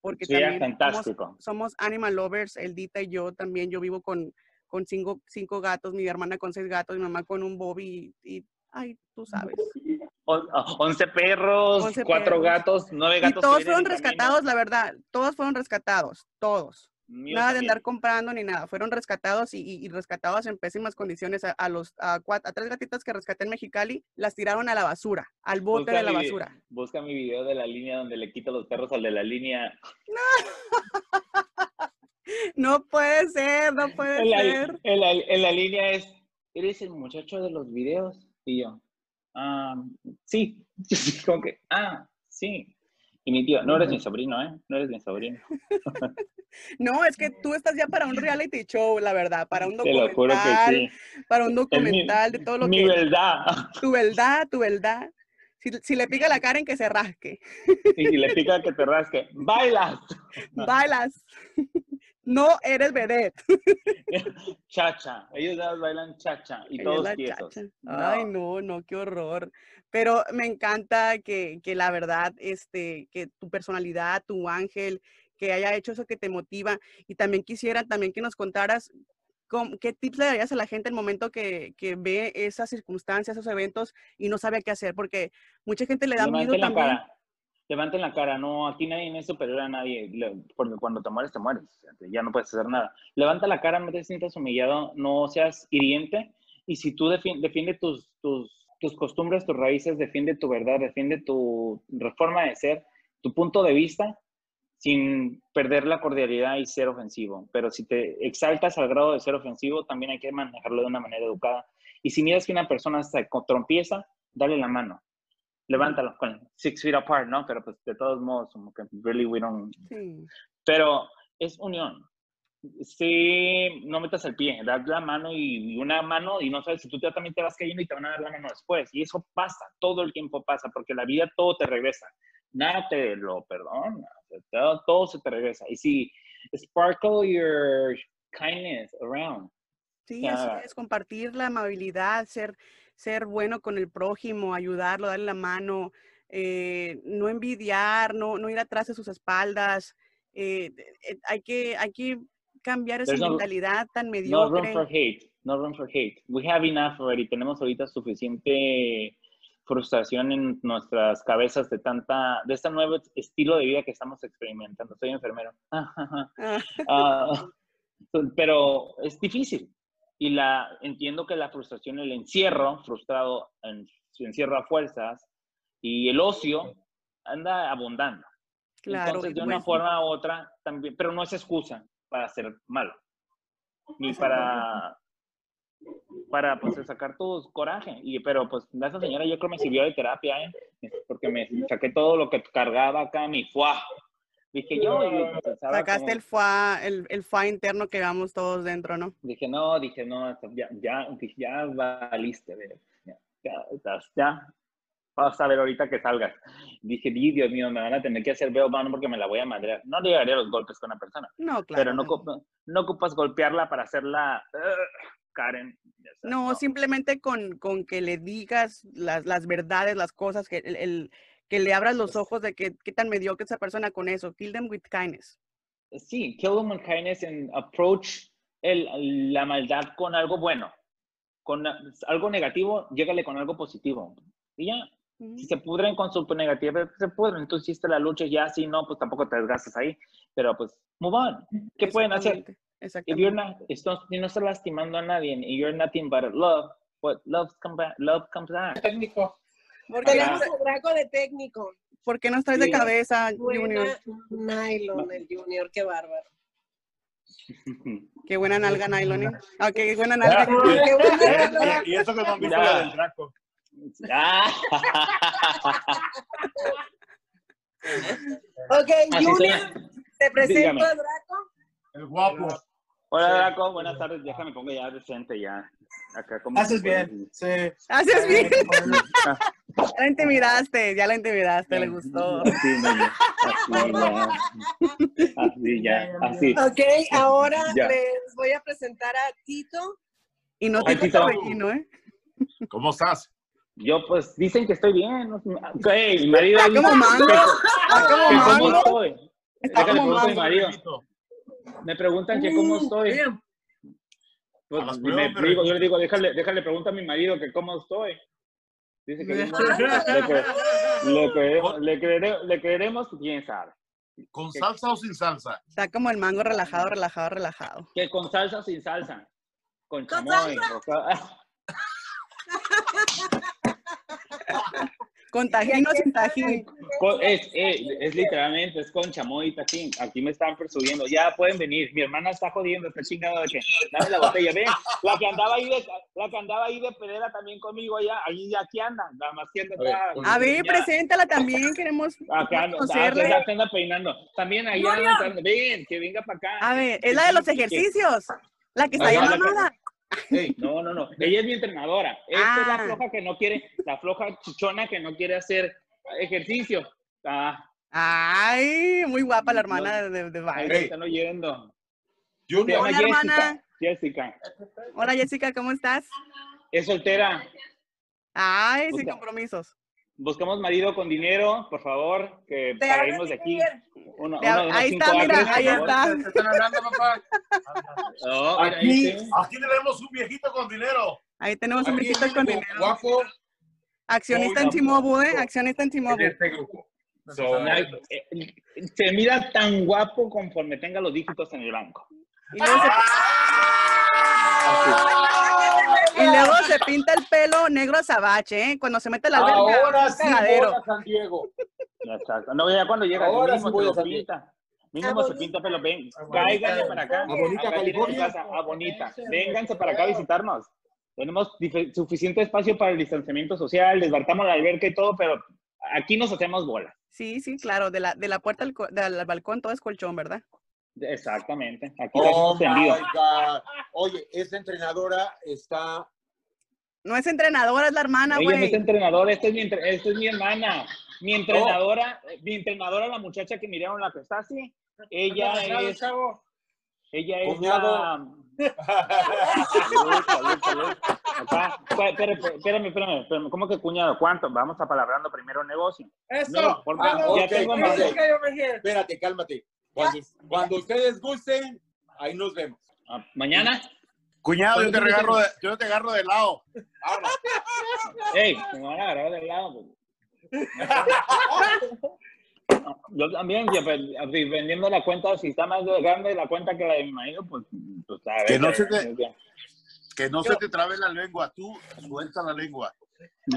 porque Sería también somos- fantástico. somos animal lovers, el Dita y yo también, yo vivo con, con cinco, cinco gatos, mi hermana con seis gatos, mi mamá con un Bobby y, ay, tú sabes. On- 11 perros, 11 cuatro perros. gatos, nueve Y gatos. que todos fueron camino. rescatados, la verdad, todos fueron rescatados, todos. Nada de andar comprando ni nada, fueron rescatados y, y- y rescatados en pésimas condiciones. A, a los a, cuat- a tres gatitas que rescaté en Mexicali, las tiraron a la basura, al bote Busca de la mi basura. Busca mi video de la línea donde le quito los perros al de la línea. *laughs* No puede ser, no puede En la, ser. en la- en la línea es, ¿eres el muchacho de los videos? Y yo, ah, *laughs* sí. Como que, ah, sí. Y mi tío, no eres mi sobrino, ¿eh? No eres mi sobrino. *laughs* No, es que tú estás ya para un reality show, la verdad, para un Te lo juro documental, que sí. para un mi- documental de todo lo Mi que verdad. tu verdad, tu verdad. Si, si le pica la cara en que se rasque. Y le pica que te rasque. ¡Bailas! *laughs* Bailas. No eres vedette. *laughs* Chacha. Ellos bailan chacha. Y todos tiesos. chacha. Ay, no, no, qué horror. Pero me encanta que, que la verdad, este, que tu personalidad, tu ángel, que haya hecho eso que te motiva. Y también quisiera también que nos contaras qué tips le darías a la gente en el momento que, que ve esas circunstancias, esos eventos y no sabe qué hacer, porque mucha gente le da miedo también. cara. Levanten la cara. No, aquí nadie es superior a nadie. Porque cuando te mueres, te mueres. Ya no puedes hacer nada. Levanta la cara, no te sientas humillado, no seas hiriente. Y si tú defi- defiende tus, costumbres, tus raíces, defiende tu verdad, defiende tu forma de ser, tu punto de vista, sin perder la cordialidad y ser ofensivo. Pero si te exaltas al grado de ser ofensivo, también hay que manejarlo de una manera educada. Y si miras que una persona se trompieza, dale la mano. Levántalo con six feet apart, ¿no? Pero pues de todos modos, como que really we don't... Sí. Pero es unión. Sí, no metas el pie, das la mano y, y una mano y no sabes si tú te- también te vas cayendo y te van a dar la mano después. Y eso pasa, todo el tiempo pasa, porque la vida todo te regresa. Nada te lo perdona, todo, todo se te regresa. Y si sparkle your kindness around. Sí, así es, compartir la amabilidad, ser, ser bueno con el prójimo, ayudarlo, darle la mano, eh, no envidiar, no, no ir atrás de sus espaldas. eh, eh, hay, que, hay que cambiar esa no- mentalidad tan No mediocre. room for hate, no room for hate. We have enough already. Tenemos ahorita suficiente frustración en nuestras cabezas de tanta, de este nuevo estilo de vida que estamos experimentando. Soy enfermero. *laughs* Ah, pero es difícil. Y la, entiendo que la frustración, el encierro, frustrado, en, su encierro a fuerzas, y el ocio anda abundando. claro. Entonces, de una pues, forma u otra, también, pero no es excusa para ser malo, ni para, para pues, sacar tu coraje. Y, pero pues esa señora yo creo me sirvió de terapia, ¿eh? porque me saqué todo lo que cargaba acá, mi fuá. Dije yo, y sacaste como- el FA, el, el FA interno que vamos todos dentro, ¿no? Dije, no, dije, no, ya, ya, dije, ya valiste, ya, ya, vas a ver ahorita que salgas. Dije, "Di, Dios mío, me van a tener que hacer veo mano porque me la voy a madrear. No llegaría a los golpes con una persona, No, claro. pero no, ocupa- no ocupas golpearla para hacerla, "Ugh, Karen. sabes, No, simplemente con, con que le digas las, las verdades, las cosas, que, el, el- que le abras los ojos de que, qué tan mediocre es esa persona con eso. Kill them with kindness. Sí, kill them with kindness and approach el, la maldad con algo bueno. Con algo negativo, llégale con algo positivo. Y ya, si se pudren con su negatividad, se pudren. Tú hiciste la lucha, ya si no, pues tampoco te desgastas ahí. Pero pues, move on. ¿Qué pueden hacer? Exactamente, If you're not, esto- si no estás lastimando a nadie and you're nothing but love, what love comes back, love comes back. técnico. ¿Por qué, Tenemos a Draco de técnico. por qué nos traes de cabeza, Buena Junior? nylon, el Junior, qué bárbaro. Qué buena nalga, Nylon. ¿eh? *laughs* Ah, qué buena nalga. Qué buena nalga. Y, y eso que no han visto Ya. la del Draco. Ok, Así Junior, te presento Dígame. a Draco. El guapo. Hola, Draco, buenas tardes. Déjame pongo ya decente ya. Acá como Haces bien. Sí. Haces bien. *laughs* Ya la intimidaste, ya la intimidaste, le gustó. Así, niño. Así ya. Así ya. Así. Ok, ahora Ya. les voy a presentar a Tito. Y no Ay, Tito. torbellino, ¿eh? ¿Cómo estás? Yo, pues, dicen que estoy bien. no Ok, mi marido. Está como mango. Está como mango. estoy. Está como mango. Me preguntan que cómo estoy. Bien. Pues, me digo, yo le digo, déjale, déjale pregunta a mi marido que cómo estoy. Dice que le, cre- le, creeremos, le, creere- le creeremos, quién sabe. ¿Con salsa o sin salsa? Está como el mango relajado, relajado, relajado. Que con salsa o sin salsa. Con ¿Con chamoy. o ca- Con tajín o sin tajín. Con- es, es, es literalmente, es con chamoy y tajín. Aquí me están persuadiendo. Ya pueden venir. Mi hermana está jodiendo, está chingada de que dame la botella. Ven, la que andaba ahí de, la que andaba ahí de pedera también conmigo allá, ahí ya aquí anda. Nada más que anda A ver, Ya. preséntala también, queremos Acá ah, se anda peinando. También allá anda, ven, que venga para acá. A ver, es la de los ejercicios. La que está que- mamada. Ey, No, no, no. Ella es mi entrenadora. Esta es la Ah. floja que no quiere, la floja chichona que no quiere hacer ejercicio. Ah, Ay, muy guapa la hermana de, de, de están oyendo. Junior, llama Hola, Jessica. hermana. Jessica. Hola Jessica, ¿cómo estás? Es soltera. Ay, sin compromisos. Buscamos marido con dinero, por favor, que Te para irnos de aquí. Uno, Te- uno ahí está, mira, ahí está. ¿te están hablando, papá? No, mira, ahí Aquí, tenemos un viejito con dinero. Ahí tenemos un viejito con dinero. guapo Accionista en. T-Mobile, ¿eh? Accionista en T-Mobile. este grupo. So, Ay, eh, Se mira tan guapo conforme tenga los dígitos en el banco. Y luego, se, y luego se pinta el pelo negro azabache, ¿eh? Cuando se mete la alberca. Ahora sí cagadero. voy a San Diego. Exacto. No, ya cuando llega, Ahora mínimo sí voy se a salir. pinta. Mínimo se pinta, pero ven, A cáiganle para acá. A Bonita, su California. casa, a Bonita. Vénganse para acá a visitarnos. Tenemos suficiente espacio para el distanciamiento social, desbartamos la alberca y todo, pero aquí nos hacemos bola. Sí, sí, claro. De la, de la puerta al, del balcón todo es colchón, ¿verdad? Exactamente. Aquí Oh estamos my. God. Oye, esta entrenadora está. No es entrenadora, es la hermana, Ella no es güey. entrenadora, esta es mi, entre- esta es mi hermana. Mi entrenadora, mi entrenadora, la muchacha que miraron la que está así, ella es, ella es la... Acá, espérame, espérame, espérame, ¿cómo que cuñado? ¿Cuánto? Vamos apalabrando primero el negocio. Eso. No, porque Ah, ya ok, tengo ok. más. This guy over here. Espérate, cálmate. Cuando, cuando ustedes gusten, ahí nos vemos. Ah, ¿Mañana? Cuñado, yo te regarro de, yo te agarro de lado. ¡Ey! Me van a agarrar del lado. pues. Yo también, yo, pues, vendiendo la cuenta, si está más grande la cuenta que la de mi marido, pues, pues ver. Que no se te-. Que no se te trabe la lengua. Tú suelta la lengua.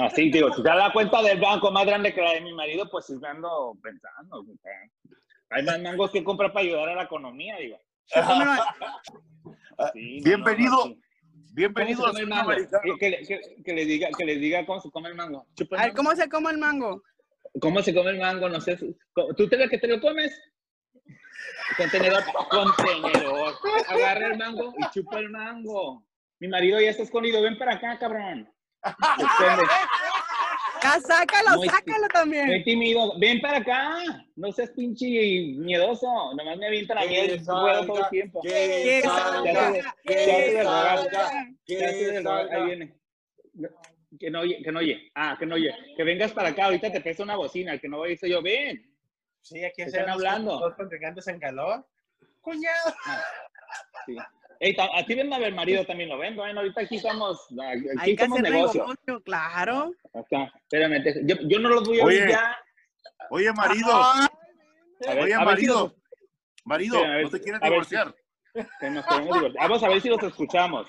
Así, digo, si está la cuenta del banco más grande que la de mi marido, pues ando pensando. o sea, hay más mangos que comprar para ayudar a la economía, digo. *laughs* Bueno, Sí, Bienvenido. no, sí. Bienvenido ¿Cómo a se come el Sueño mango? Americano. Que, que que- que le diga, que les diga cómo se come el mango. A ver. ¿cómo se come el mango? ¿Cómo se come el mango? No sé. ¿Tú te ves que te lo comes? Contenedor, contenedor. Agarra el mango y chupa el mango. Mi marido ya está escondido. Ven para acá, cabrón. Ya, sácalo, Muy- sácalo también. Muy tímido. Ven para acá. No seas pinche miedoso. Nomás me avientan a mí Que el juego todo el salga, tiempo. Que Que salga, salga, que salga. salga, del rogar, Ahí salga. viene. Que no oye, que no oye. Ah, que no oye. Que vengas para acá. Ahorita te pesa una bocina. El que no oye soy yo. Ven. Sí, aquí Están están hablando. Dos contrincantes en calor. Cuñado. Sí. Ey, a ti ven a ver marido también lo vendo, ¿eh? Ahorita aquí estamos, aquí Hay que somos hacer negocio. negocio, claro. Acá, espérame, te- yo, yo no los voy a Oye. oír ya. Oye, marido. Ah, A ver, Oye, a si marido. los- Marido, Espera, a ver no te quieres ver si- divorciar. que nos queremos divertir. Vamos a ver si los escuchamos.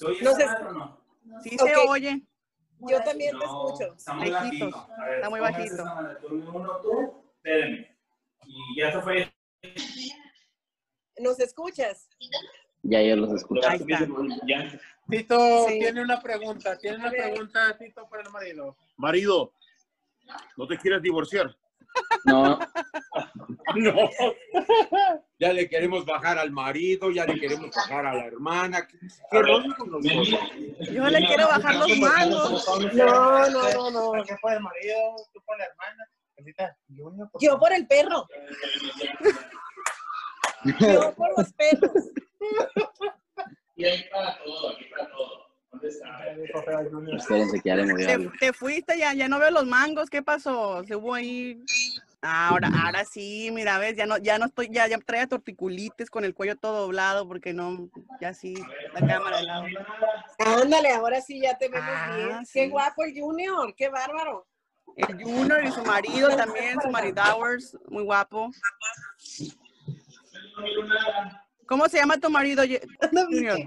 No sé. Sí se Ok. oye. Yo también te escucho. Está muy Lejitos. bajito. A ver, Está muy bajito. uno tú, espérenme. Y ya se fue. ¿Nos escuchas? Ya yo los escucho. Ahí está. Ya. Tito Sí. tiene una pregunta. Tiene una pregunta, Tito, para el marido. Marido, ¿no te quieres divorciar? No, *laughs* No. *laughs* Ya le queremos bajar al marido, ya le queremos bajar a la hermana. ¿Qué, qué rollo con nosotros? Yo le quiero bajar los mangos. No, no, no, no. ¿Qué por el marido? ¿Tú por la hermana? Yo por el perro. Yo por los perros. Y hay para todo, aquí para todo. ¿Dónde está? favor, Junior. espérense que ya le moví Te, te fuiste ya, ya no veo los mangos. ¿Qué pasó? Se hubo ahí. Ahora, ahora sí, mira, ves, ya no, ya no estoy, ya, ya traía torticulitis con el cuello todo doblado porque no, ya sí, la cámara de lado. Ándale, ahora sí ya te vemos Ah, bien. sí. Qué guapo el Junior, qué bárbaro. El Junior y su marido también, su maridowers, muy guapo. ¿Cómo se llama tu marido, *laughs* Junior?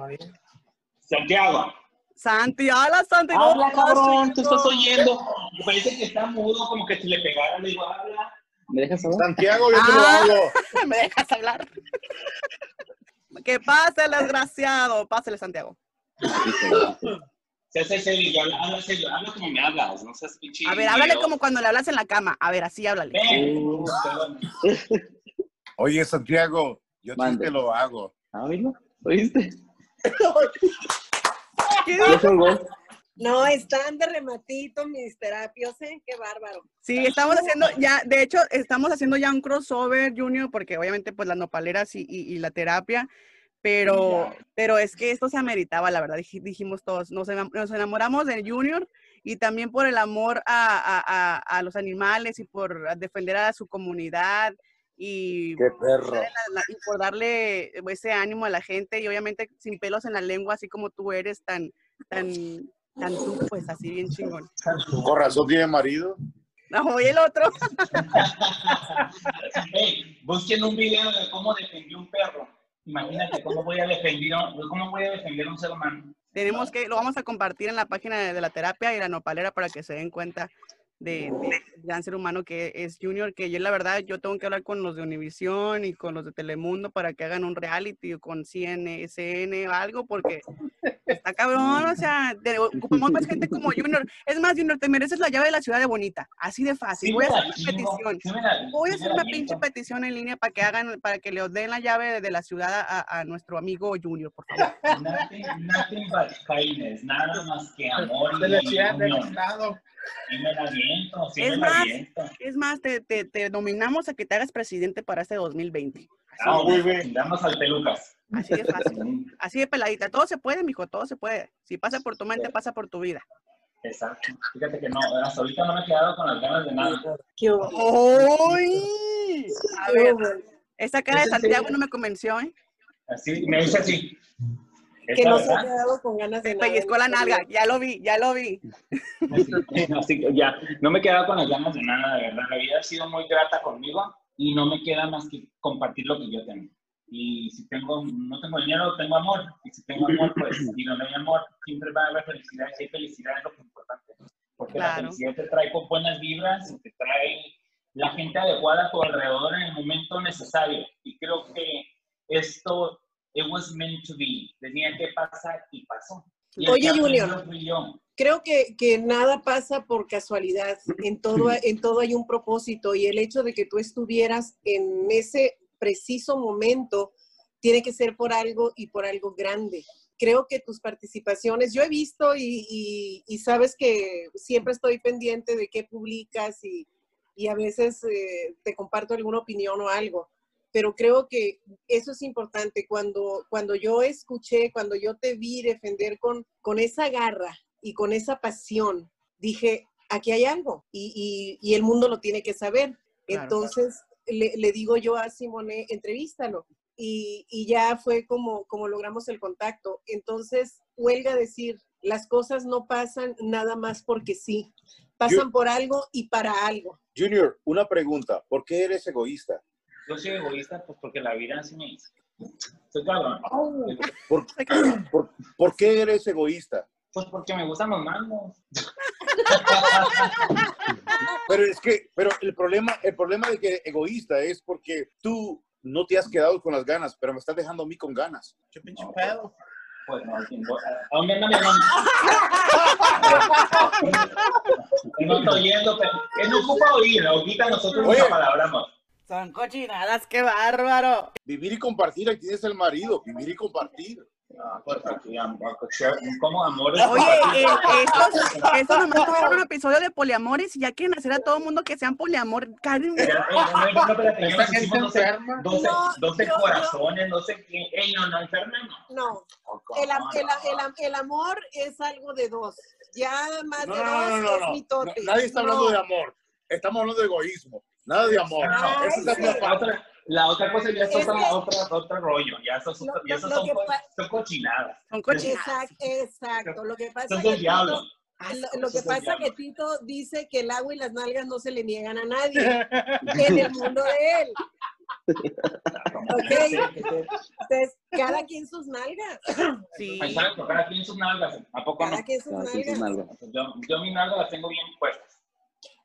Santiago. Santi, hola Santi. ¿cómo Habla, estás, cabrón, tú estás oyendo. Parece que está mudo, como que si le pegara, le digo, habla. ¿Me dejas hablar? Santiago, yo te lo Ah. hago. *laughs* ¿Me dejas hablar? que pase el desgraciado. Pásale, Santiago. Se hace serio, habla, serio, habla como me hablas, no seas pinche. A ver, háblale como cuando le hablas en la cama. A ver, así háblale. Perdón. Oye, Santiago, yo te lo hago. Ah. ¿Oíste? *laughs* ¿Qué ¿Ya colgó? No, están de rematito mis terapias, ¿eh? Qué bárbaro. Sí, estamos haciendo ya, de hecho, estamos haciendo ya un crossover, Junior, porque obviamente pues las nopaleras y, y- y la terapia, pero, pero es que esto se ameritaba, la verdad, dij- dijimos todos, nos, enam- nos enamoramos del Junior y también por el amor a, a- a- a los animales y por defender a su comunidad y, Qué perro. darle la- la- y por darle ese ánimo a la gente y obviamente sin pelos en la lengua, así como tú eres tan, tan, tan tú, pues así bien chingón. Con razón tiene marido. No, y el otro. *laughs* Hey, busquen un video de cómo defendió un perro. Imagínate cómo voy a defender, cómo voy a defender a un ser humano. Tenemos que, lo vamos a compartir en la página de, de la terapia y la nopalera para que se den cuenta de, de- ser humano que es Junior, que yo la verdad, yo tengo que hablar con los de Univisión y con los de Telemundo para que hagan un reality o con CNSN o algo, porque está cabrón, o sea, de- ocupamos *laughs* más gente como Junior. Es más, Junior, te mereces la llave de la ciudad de Bonita, así de fácil. Voy a hacer una petición. Voy a hacer una pinche petición en línea para que hagan, para que le den la llave de la ciudad a, a nuestro amigo Junior, por favor. Nothing, nothing but kindness, nada más que *laughs* amor De y la ciudad del estado. Y me la aviento, sí Es más. Es más, te, te, te nominamos a que te hagas presidente para este 2020. Ah, muy bien. Damos al pelucas. Así de fácil, *laughs* así de peladita. Todo se puede, mijo, todo se puede. Si pasa por tu mente, pasa por tu vida. Exacto. Fíjate que no, hasta ahorita no me he quedado con las ganas de nada. Qué ¡Ay! A ver, esa cara de ¿Es en Santiago no me convenció, ¿eh? Así, me dice así. Que no se ha quedado con ganas de nada. pellizcó la nalga, ya lo vi, ya lo vi. *laughs* Así que ya, no me he quedado con las ganas de nada, de verdad. La vida ha sido muy grata conmigo y no me queda más que compartir lo que yo tengo. Y si tengo, no tengo dinero, tengo amor. Y si tengo amor, pues, *laughs* y donde hay amor, siempre va a haber felicidad. Y si hay felicidad es lo que es importante. Porque la Claro. felicidad te trae con buenas vibras y te trae la gente adecuada a tu alrededor en el momento necesario. Y creo que esto, it was meant to be. Tenía que pasar y pasó. Y Oye, Junior. Creo que, que nada pasa por casualidad. En todo, en todo hay un propósito y el hecho de que tú estuvieras en ese preciso momento tiene que ser por algo y por algo grande. Creo que tus participaciones, yo he visto y, y- y sabes que siempre estoy pendiente de qué publicas y, y a veces eh, te comparto alguna opinión o algo, pero creo que eso es importante. Cuando, cuando yo escuché, cuando yo te vi defender con, con esa garra y con esa pasión, dije, aquí hay algo y, y- y el mundo lo tiene que saber. Claro. Entonces le, le digo yo a Simone, entrevístalo. Y, y ya fue como, como logramos el contacto. Entonces, huelga decir, las cosas no pasan nada más porque sí, pasan Yo- por algo y para algo. Junior, una pregunta. ¿Por qué eres egoísta? Yo soy egoísta pues porque la vida así me hizo. Soy cabrón. ¿Por, por- por qué eres egoísta? Pues porque me gustan los mangos. Pero es que, pero el problema, el problema de que egoísta es porque tú no te has quedado con las ganas, pero me estás dejando a mí con ganas. Qué pinche pedo. Pues no. ¿A dónde anda mi? No estoy oyendo, pero él no ocupa oír, ahorita nosotros nos apalabramos. Son cochinadas, qué bárbaro. Vivir y compartir, aquí tienes el marido, vivir y compartir. Ah, pues aquí, como amores. Oye, eh, estos, estos nomás tuvieron un episodio de poliamores y ya quieren hacer a todo el mundo que sean poliamor. Karen, eh, no, no, no, Esta gente hicimos 12, enferma. 12, No, 12 yo- yo- corazones, no sé qué. Ey, no, no, enferma no. No, Oh, ¿cómo el, am- no? el, el am- el amor es algo de dos. Ya más No, de no, dos no, no, es no. mitote. No, Nadie está hablando No. de amor. Estamos hablando de egoísmo. Nada de amor. Ay, Esa es la sí. primera La otra, la otra cosa ya es, Es otra, que- otra, otro rollo, ya eso, Lo- ya eso lo son, que son cochinadas. son cochinadas. Exacto, exacto. Lo que pasa Son que. Tito- lo, lo que pasa que diablo. Tito dice que el agua y las nalgas no se le niegan a nadie *laughs* en el mundo de él. Ok. Entonces, cada quien sus nalgas. Sí. Exacto, cada quien sus nalgas, ¿a poco no? Cada quien sus Cada quien sus nalgas. nalgas. Yo, yo mi nalga las tengo bien puestas.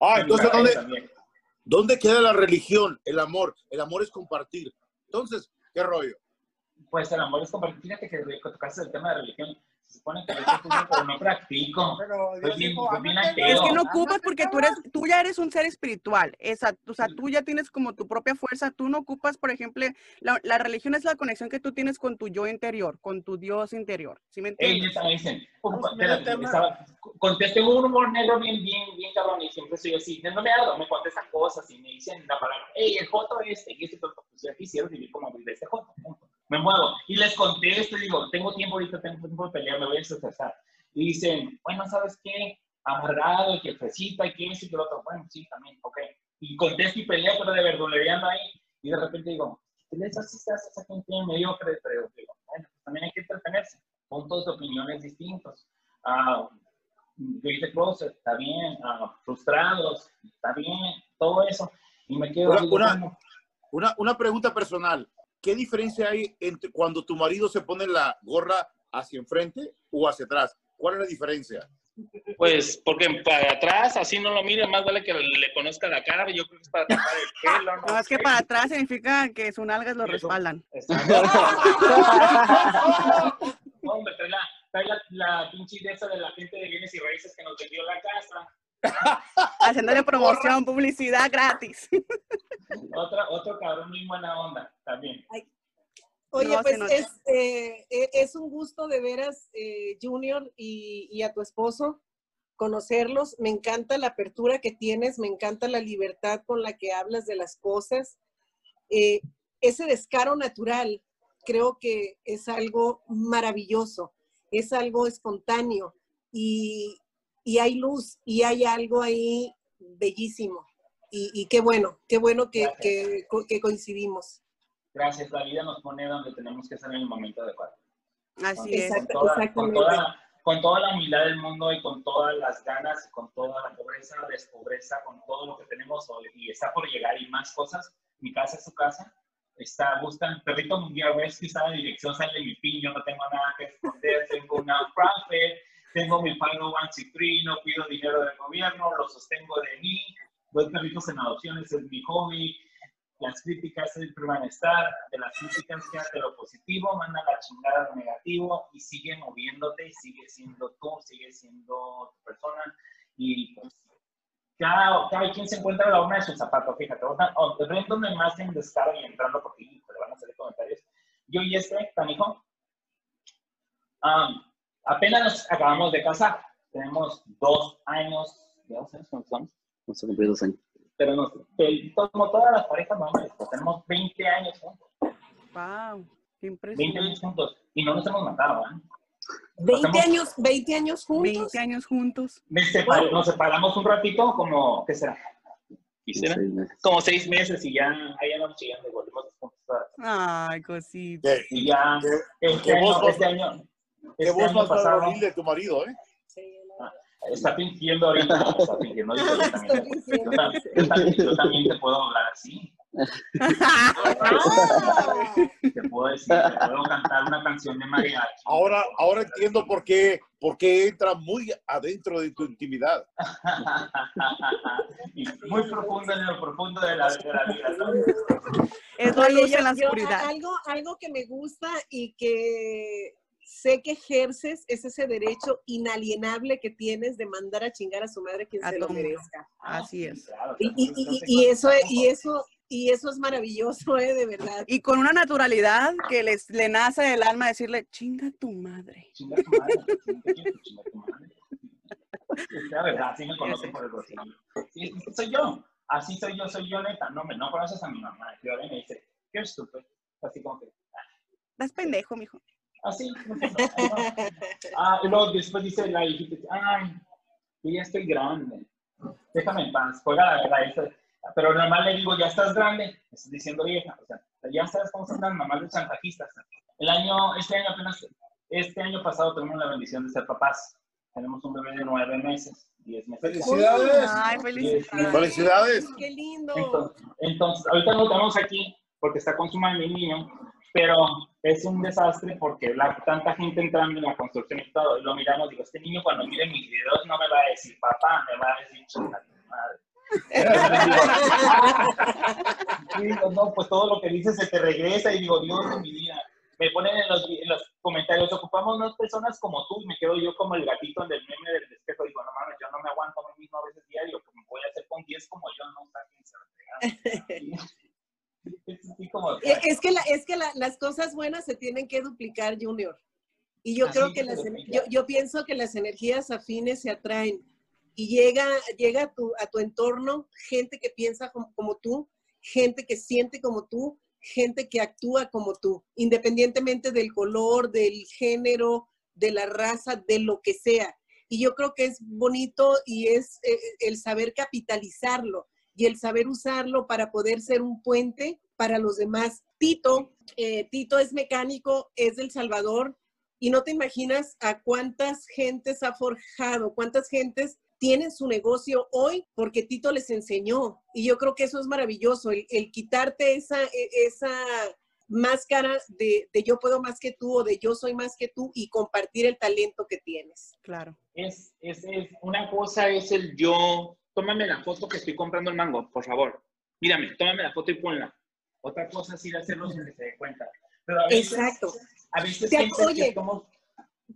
Ah, entonces, ¿dónde. ¿Dónde queda la religión? El amor. El amor es compartir. Entonces, ¿qué rollo? Pues el amor es compartir. Fíjate que tocaste el tema de religión. Se supone que yo pero no practico. *laughs* Pero Dios bien, dijo, bien "Ámate, ateo. Es que no ocupas porque tú eres, cabrón". tú ya eres un ser espiritual. Esa, o sea, tú ya tienes como tu propia fuerza. Tú no ocupas, por ejemplo, la, la religión es la conexión que tú tienes con tu yo interior, con tu Dios interior. ¿Sí me Ellos entiendes? me dicen, estaba- contesto un humor negro bien, bien, bien cabrón y siempre soy así, no me hago, me contestan cosas y me dicen la palabra, hey, el joto este, y este, pues ya quisiera vivir como vive este joto, punto. Me muevo y les contesto y digo, tengo tiempo ahorita, tengo tiempo de pelear, me voy a estresar. Y dicen, bueno, ¿sabes qué? Amargado, y que fresita, y que eso y que lo otro, bueno, sí, también, ok. Y contesto y peleo, pero de verdulereando ahí, y de repente digo, ¿qué les haces a esa gente mediocre? Pero digo, bueno, pues también hay que entretenerse puntos de opiniones distintos. Ah, Gay closet, está bien. Ah, frustrados, está bien. Todo eso. Y me quedo. Una- digo, una- bueno, Una, una pregunta personal. ¿Qué diferencia hay entre cuando tu marido se pone la gorra hacia enfrente o hacia atrás? ¿Cuál es la diferencia? Pues porque para atrás, así no lo mire, más vale que le conozca la cara. Yo creo que es para tapar el pelo. No, *laughs* No, es que para atrás significa que sus nalgas lo respaldan. Exacto. *laughs* Hombre, trae la, trae la, la pinche idea esa de la gente de bienes y raíces que nos vendió la casa. *laughs* Haciéndole promoción, publicidad gratis. *laughs* Otra, otro cabrón muy buena onda también. Oye, No, pues nota. es, eh, e- es un gusto de veras, eh, Junior, y, y a tu esposo, conocerlos. Me encanta la apertura que tienes, me encanta la libertad con la que hablas de las cosas. Eh, ese descaro natural creo que es algo maravilloso, es algo espontáneo y, y hay luz y hay algo ahí bellísimo. Y, y qué bueno, qué bueno que, que- que coincidimos. Gracias, la vida nos pone donde tenemos que estar en el momento adecuado. Así es. Exacto. con, toda, con, exactamente. toda, con toda la humildad del mundo y con todas las ganas, con toda la pobreza, despobreza, con todo lo que tenemos hoy, y está por llegar y más cosas. Mi casa es su casa. Está, buscan, perrito mundial, ves que está la dirección, sale mi pin, yo no tengo nada que esconder, tengo una *laughs* profit, tengo mi 501c3, no pido dinero del gobierno, lo sostengo de mí, doy perritos en adopciones, es mi hobby, las críticas siempre van a estar, de las críticas quédate lo positivo, manda la chingada lo negativo y sigue moviéndote y sigue siendo tú, sigue siendo tu persona y pues cada, cada quien se encuentra a la una de sus zapatos, fíjate, oh, ven donde más en descaro y entrando porque le van a hacer comentarios. Yo y este canijo, um, apenas nos acabamos de casar, tenemos dos años, dos años, ¿cuántos son? Vamos a cumplir dos años. pero nos, como todas las parejas normales, pues tenemos 20 años juntos, Wow, qué 20 impresionante. años juntos, y no nos hemos matado, ¿eh? 20 Hacemos- años, 20 años juntos. 20 años juntos. Me separ- nos separamos un ratito, como, ¿qué será? Seis meses. Como seis meses y ya, ahí andamos chillando y volvimos juntos. Ay, cosita. ¿Qué, Y ya, qué- este qué voz año, este año, qué este voz más pasado, varonil de tu marido, eh? Sí, no. está fingiendo ahorita, *laughs* está fingiendo, yo también, Está fingiendo. yo, tam- yo también, yo también te puedo hablar así, *laughs* Te puedo decir, te puedo cantar una canción de mariachi. Ahora, ahora entiendo por qué, por qué entra muy adentro de tu intimidad. *laughs* Y muy profundo en lo profundo de la, de la vida. ¿no? Es la luz en la yo- oscuridad. algo, algo que me gusta y que sé que ejerces es ese derecho inalienable que tienes de mandar a chingar a su madre quien A se lo merezca. Así es. Y, y- claro, y- y eso, y eso, y eso es maravilloso, ¿eh? De verdad. Y con una naturalidad que les, le nace del alma decirle, chinga tu madre. Chinga tu madre, chinga tu- la verdad, sí me conocen por el sí, soy yo. Así soy yo, soy yo neta. No, me, no conoces a mi mamá. Y ahora me dice, qué estúpido. Así como que, Estás pendejo, mijo. Así. no. Ah, y luego después dice la hijita, ay, yo ya estoy grande. Déjame en paz. Juega la verdad. Pero normal le digo, ya estás grande. Estás diciendo vieja. O sea, ya sabes cómo son las mamás de chantajistas. El año, este año apenas, este año pasado tuvimos la bendición de ser papás. Tenemos un bebé de nueve meses, diez meses. ¡Felicidades! Ay, felicidades. ¡Felicidades! ¡Qué lindo! Entonces, entonces, ahorita no lo tenemos aquí porque está con su mami el niño, pero es un desastre porque la, tanta gente entrando en la construcción y todo, y lo miramos, digo, este niño cuando mire mis videos no me va a decir papá, me va a decir chinga tu madre. *laughs* Y digo, no, pues todo lo que dices se te regresa y digo, Dios de mi vida. Me ponen en los, en los comentarios, ocupamos más personas como tú, y me quedo yo como el gatito del meme del espejo, digo, no mames, yo no me aguanto a mí mismo a veces diario, como voy a hacer con 10 como yo, no saquen Es así como, Eh, Es que, la- es que la- las cosas buenas se tienen que duplicar, Junior. Y yo Así creo que las, yo, yo pienso que las energías afines se atraen y llega, llega a, tu, a tu entorno gente que piensa como, como tú, gente que siente como tú, gente que actúa como tú, independientemente del color, del género, de la raza, de lo que sea. Y yo creo que es bonito y es eh, el saber capitalizarlo y el saber usarlo para poder ser un puente para los demás. Tito, eh, Tito es mecánico, es del Salvador y no te imaginas a cuántas gentes ha forjado, cuántas gentes tienen su negocio hoy porque Tito les enseñó. Y yo creo que eso es maravilloso, el, el quitarte esa, e- esa máscara de, de yo puedo más que tú o de yo soy más que tú y compartir el talento que tienes. Claro. es, es, es- una cosa es el yo, tómame la foto que estoy comprando el mango, por favor. Mírame, tómame la foto y ponla. Otra cosa es ir a hacerlo sin que se dé cuenta. Pero a veces, Exacto. a veces Te- sientes oye, que somos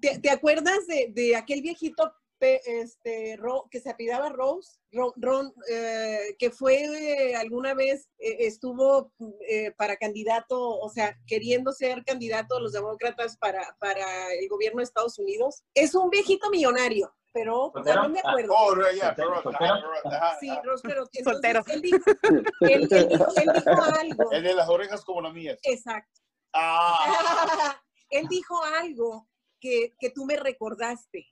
¿Te, te acuerdas de, de aquel viejito pe- este, Ro- que se apidaba Rose? Ron, Ron, eh, que fue eh, alguna vez, eh, estuvo eh, para candidato, o sea, queriendo ser candidato a los demócratas para, para el gobierno de Estados Unidos. Es un viejito millonario, pero ¿Soltero? no me Ah. acuerdo. Oh, yeah, Soltero, pero- soltero. ajá, Sí, Soltero. Él, dijo, él- él dijo- él dijo *laughs* algo. El de las orejas como las mías. Exacto. Ah, *laughs* Él dijo algo que, que tú me recordaste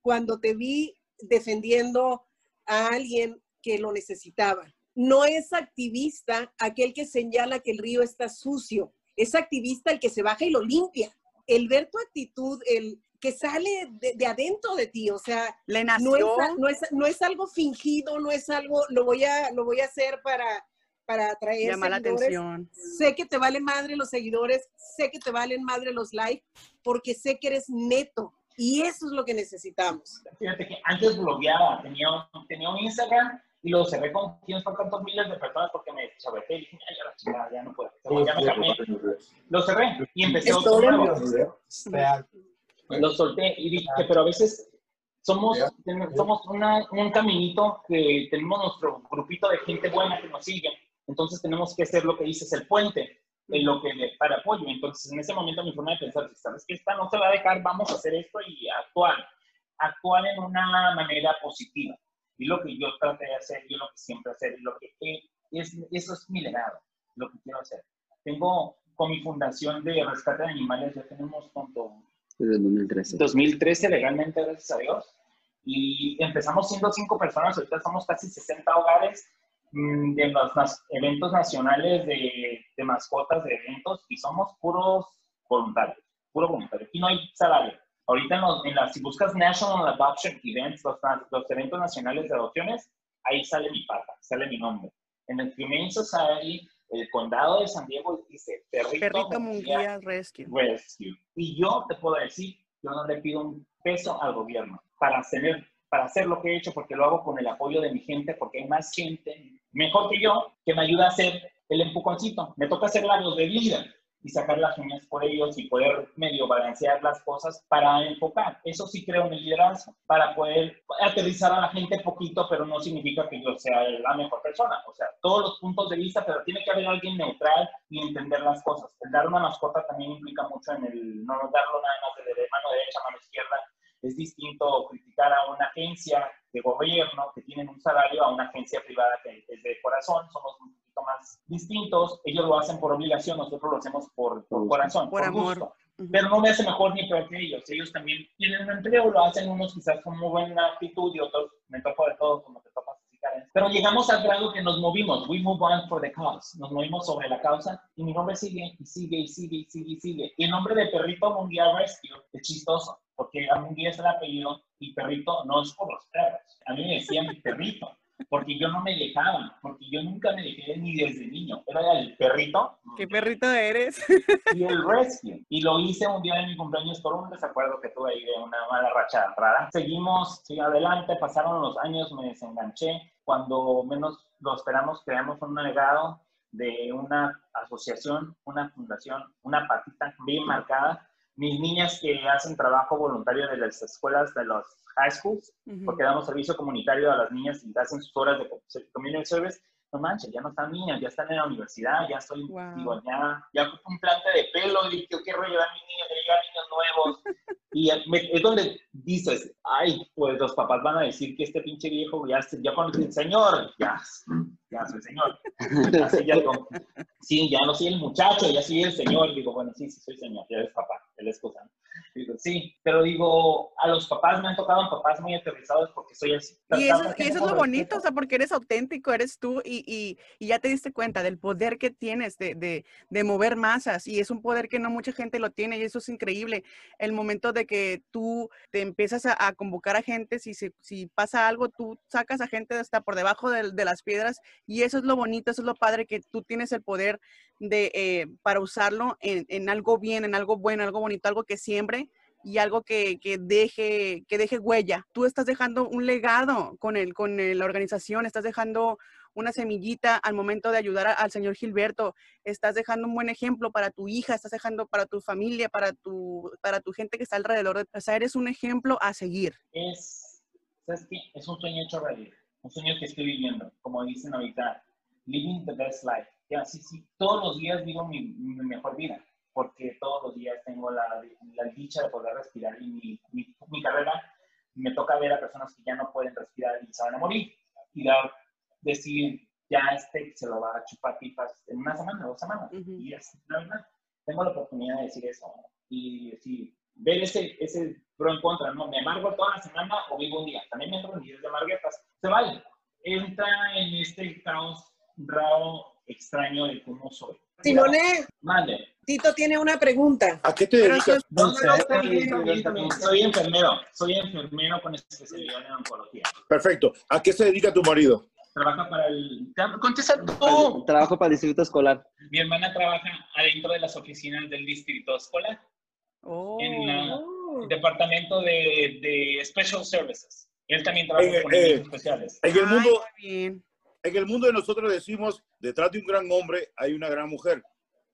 cuando te vi defendiendo a alguien que lo necesitaba. No es activista aquel que señala que el río está sucio, es activista el que se baja y lo limpia. El ver tu actitud, el que sale de, de adentro de ti, o sea, Le no es, no, es, no es algo fingido, no es algo, lo voy a, lo voy a hacer para, para atraer llamar la seguidores. atención. Sé que te valen madre los seguidores, sé que te valen madre los likes, porque sé que eres neto. Y eso es lo que necesitamos. Fíjate que antes blogueaba, tenía, un- tenía un Instagram y lo cerré con quién sabe cuántos miles de personas porque me chaveté y dije, ay, ya la chingada, ya no puedo. Ya me calmé. Lo cerré y empecé otro nuevo. Lo solté y dije, pero a veces somos, somos una- un caminito que tenemos nuestro grupito de gente buena que nos sigue. Entonces tenemos que ser lo que dices, el puente, en lo que le- para apoyo. Entonces en ese momento mi forma de pensar, sabes que esta no se va a dejar, vamos a hacer esto y actuar. Actuar en una manera positiva. Y lo que yo traté de hacer, yo lo que siempre hacer, lo que eh, es, eso es mi legado, lo que quiero hacer. Tengo con mi fundación de rescate de animales, ya tenemos cuánto, Desde el 2013. 2013 legalmente, gracias a Dios. Y empezamos siendo cinco personas, ahorita somos casi 60 hogares mm, de los eventos nacionales de, de mascotas, de eventos, y somos puros voluntarios, puro voluntario. Aquí no hay salario. Ahorita en, los- en las, si buscas National Adoption Events, los, los eventos nacionales de adopciones, ahí sale mi pata, sale mi nombre. En el Humane Society el condado de San Diego dice Perrito, Perrito Munguía Rescue. Rescue. Y yo te puedo decir, yo no le pido un peso al gobierno para hacer, para hacer lo que he hecho, porque lo hago con el apoyo de mi gente, porque hay más gente mejor que yo que me ayuda a hacer el empujoncito. Me toca hacer labios de vida y sacar las uñas por ellos y poder medio balancear las cosas para enfocar. Eso sí creo en el liderazgo, para poder aterrizar a la gente poquito, pero no significa que yo sea la mejor persona. O sea, todos los puntos de vista, pero tiene que haber alguien neutral y entender las cosas. El dar una mascota también implica mucho en el no darlo nada más de, mano derecha, mano izquierda. Es distinto criticar a una agencia de gobierno que tienen un salario a una agencia privada que es de corazón. Somos poquito más distintos. Ellos lo hacen por obligación, nosotros lo hacemos por, por corazón, Por por, amor. gusto. Pero no me hace mejor ni peor que ellos. Ellos también tienen un empleo, lo hacen unos quizás con muy buena actitud y otros me topo de todo como te topas. Pero llegamos al grado que nos movimos. We move on for the cause. Nos movimos sobre la causa y mi nombre sigue y sigue y sigue y sigue y sigue. Y el nombre de Perrito Mundial Rescue es chistoso porque a Mundial es el apellido y Perrito no es por los perros. A mí me decían Perrito porque yo no me dejaba, porque yo nunca me dejé ni desde niño. Era el perrito ¿Qué perrito eres? y el rescue. Y lo hice un día de mi cumpleaños por un desacuerdo que tuve ahí de una mala racha rara. Seguimos, adelante, pasaron los años, me desenganché. Cuando menos lo esperamos, creamos un legado de una asociación, una fundación, una patita bien marcada. Mis niñas que hacen trabajo voluntario de las escuelas de los high schools, porque damos servicio comunitario a las niñas y hacen sus horas de community service, no manches, ya no están niñas, ya están en la universidad, ya estoy, Wow. digo, ya, ya ocupo un plante de pelo y yo quiero llevar a mis niños, ya llegar niños nuevos. *laughs* Y es donde dices, ay, pues los papás van a decir que este pinche viejo ya, ya con el señor, ya, ya soy señor. Así ya digo, sí, ya no soy el muchacho, ya soy el señor. Digo, bueno, sí, sí soy señor, ya eres papá, él es cosa. Digo, sí, pero digo, a los papás me han tocado papás muy aterrizados porque soy así. Y eso, y eso es lo bonito, o sea, porque eres auténtico, eres tú y, y- y ya te diste cuenta del poder que tienes de, de- de mover masas y es un poder que no mucha gente lo tiene y eso es increíble. El momento de que tú te empiezas a, convocar a gente, si, si pasa algo, tú sacas a gente hasta por debajo de, las piedras y eso es lo bonito, eso es lo padre, que tú tienes el poder de, eh, para usarlo en, en algo bien, en algo bueno, algo bonito, algo que siembre y algo que, que deje, que deje huella. Tú estás dejando un legado con, el, con la organización, estás dejando una semillita al momento de ayudar a- al señor Gilberto, estás dejando un buen ejemplo para tu hija, estás dejando para tu familia, para tu, para tu gente que está alrededor. de- O sea, eres un ejemplo a seguir. es, ¿sabes qué? Es un sueño hecho realidad, un sueño que estoy viviendo, como dicen ahorita, living the best life. Ya, sí, sí, todos los días vivo mi, mi mejor vida, porque todos los días tengo la, la dicha de poder respirar y mi, mi, mi carrera me toca ver a personas que ya no pueden respirar y se van a morir y dar, decir, ya este se lo va a chupar pipas en una semana, dos semanas. Ujú. Y es la verdad, tengo la oportunidad de decir eso y decir, ver ese, ese pro en contra, ¿no? ¿Me amargo toda la semana o vivo un día? También me entro en días de amarguetas. Se vale. Entra en este caos raro, extraño de cómo soy. Simone, Mande. Tito tiene una pregunta. ¿A qué te dedicas? No, bien. Soy enfermero. Soy enfermero con especialidad en oncología. Perfecto. ¿A qué se dedica tu marido? Trabaja para el... Contesta tú. Trabajo para el distrito escolar. Mi hermana trabaja adentro de las oficinas del distrito escolar, Oh. en la- el departamento de, de Special Services. Él también trabaja Eh, con eh, niños especiales. En el mundo, en el mundo de nosotros decimos, detrás de un gran hombre hay una gran mujer.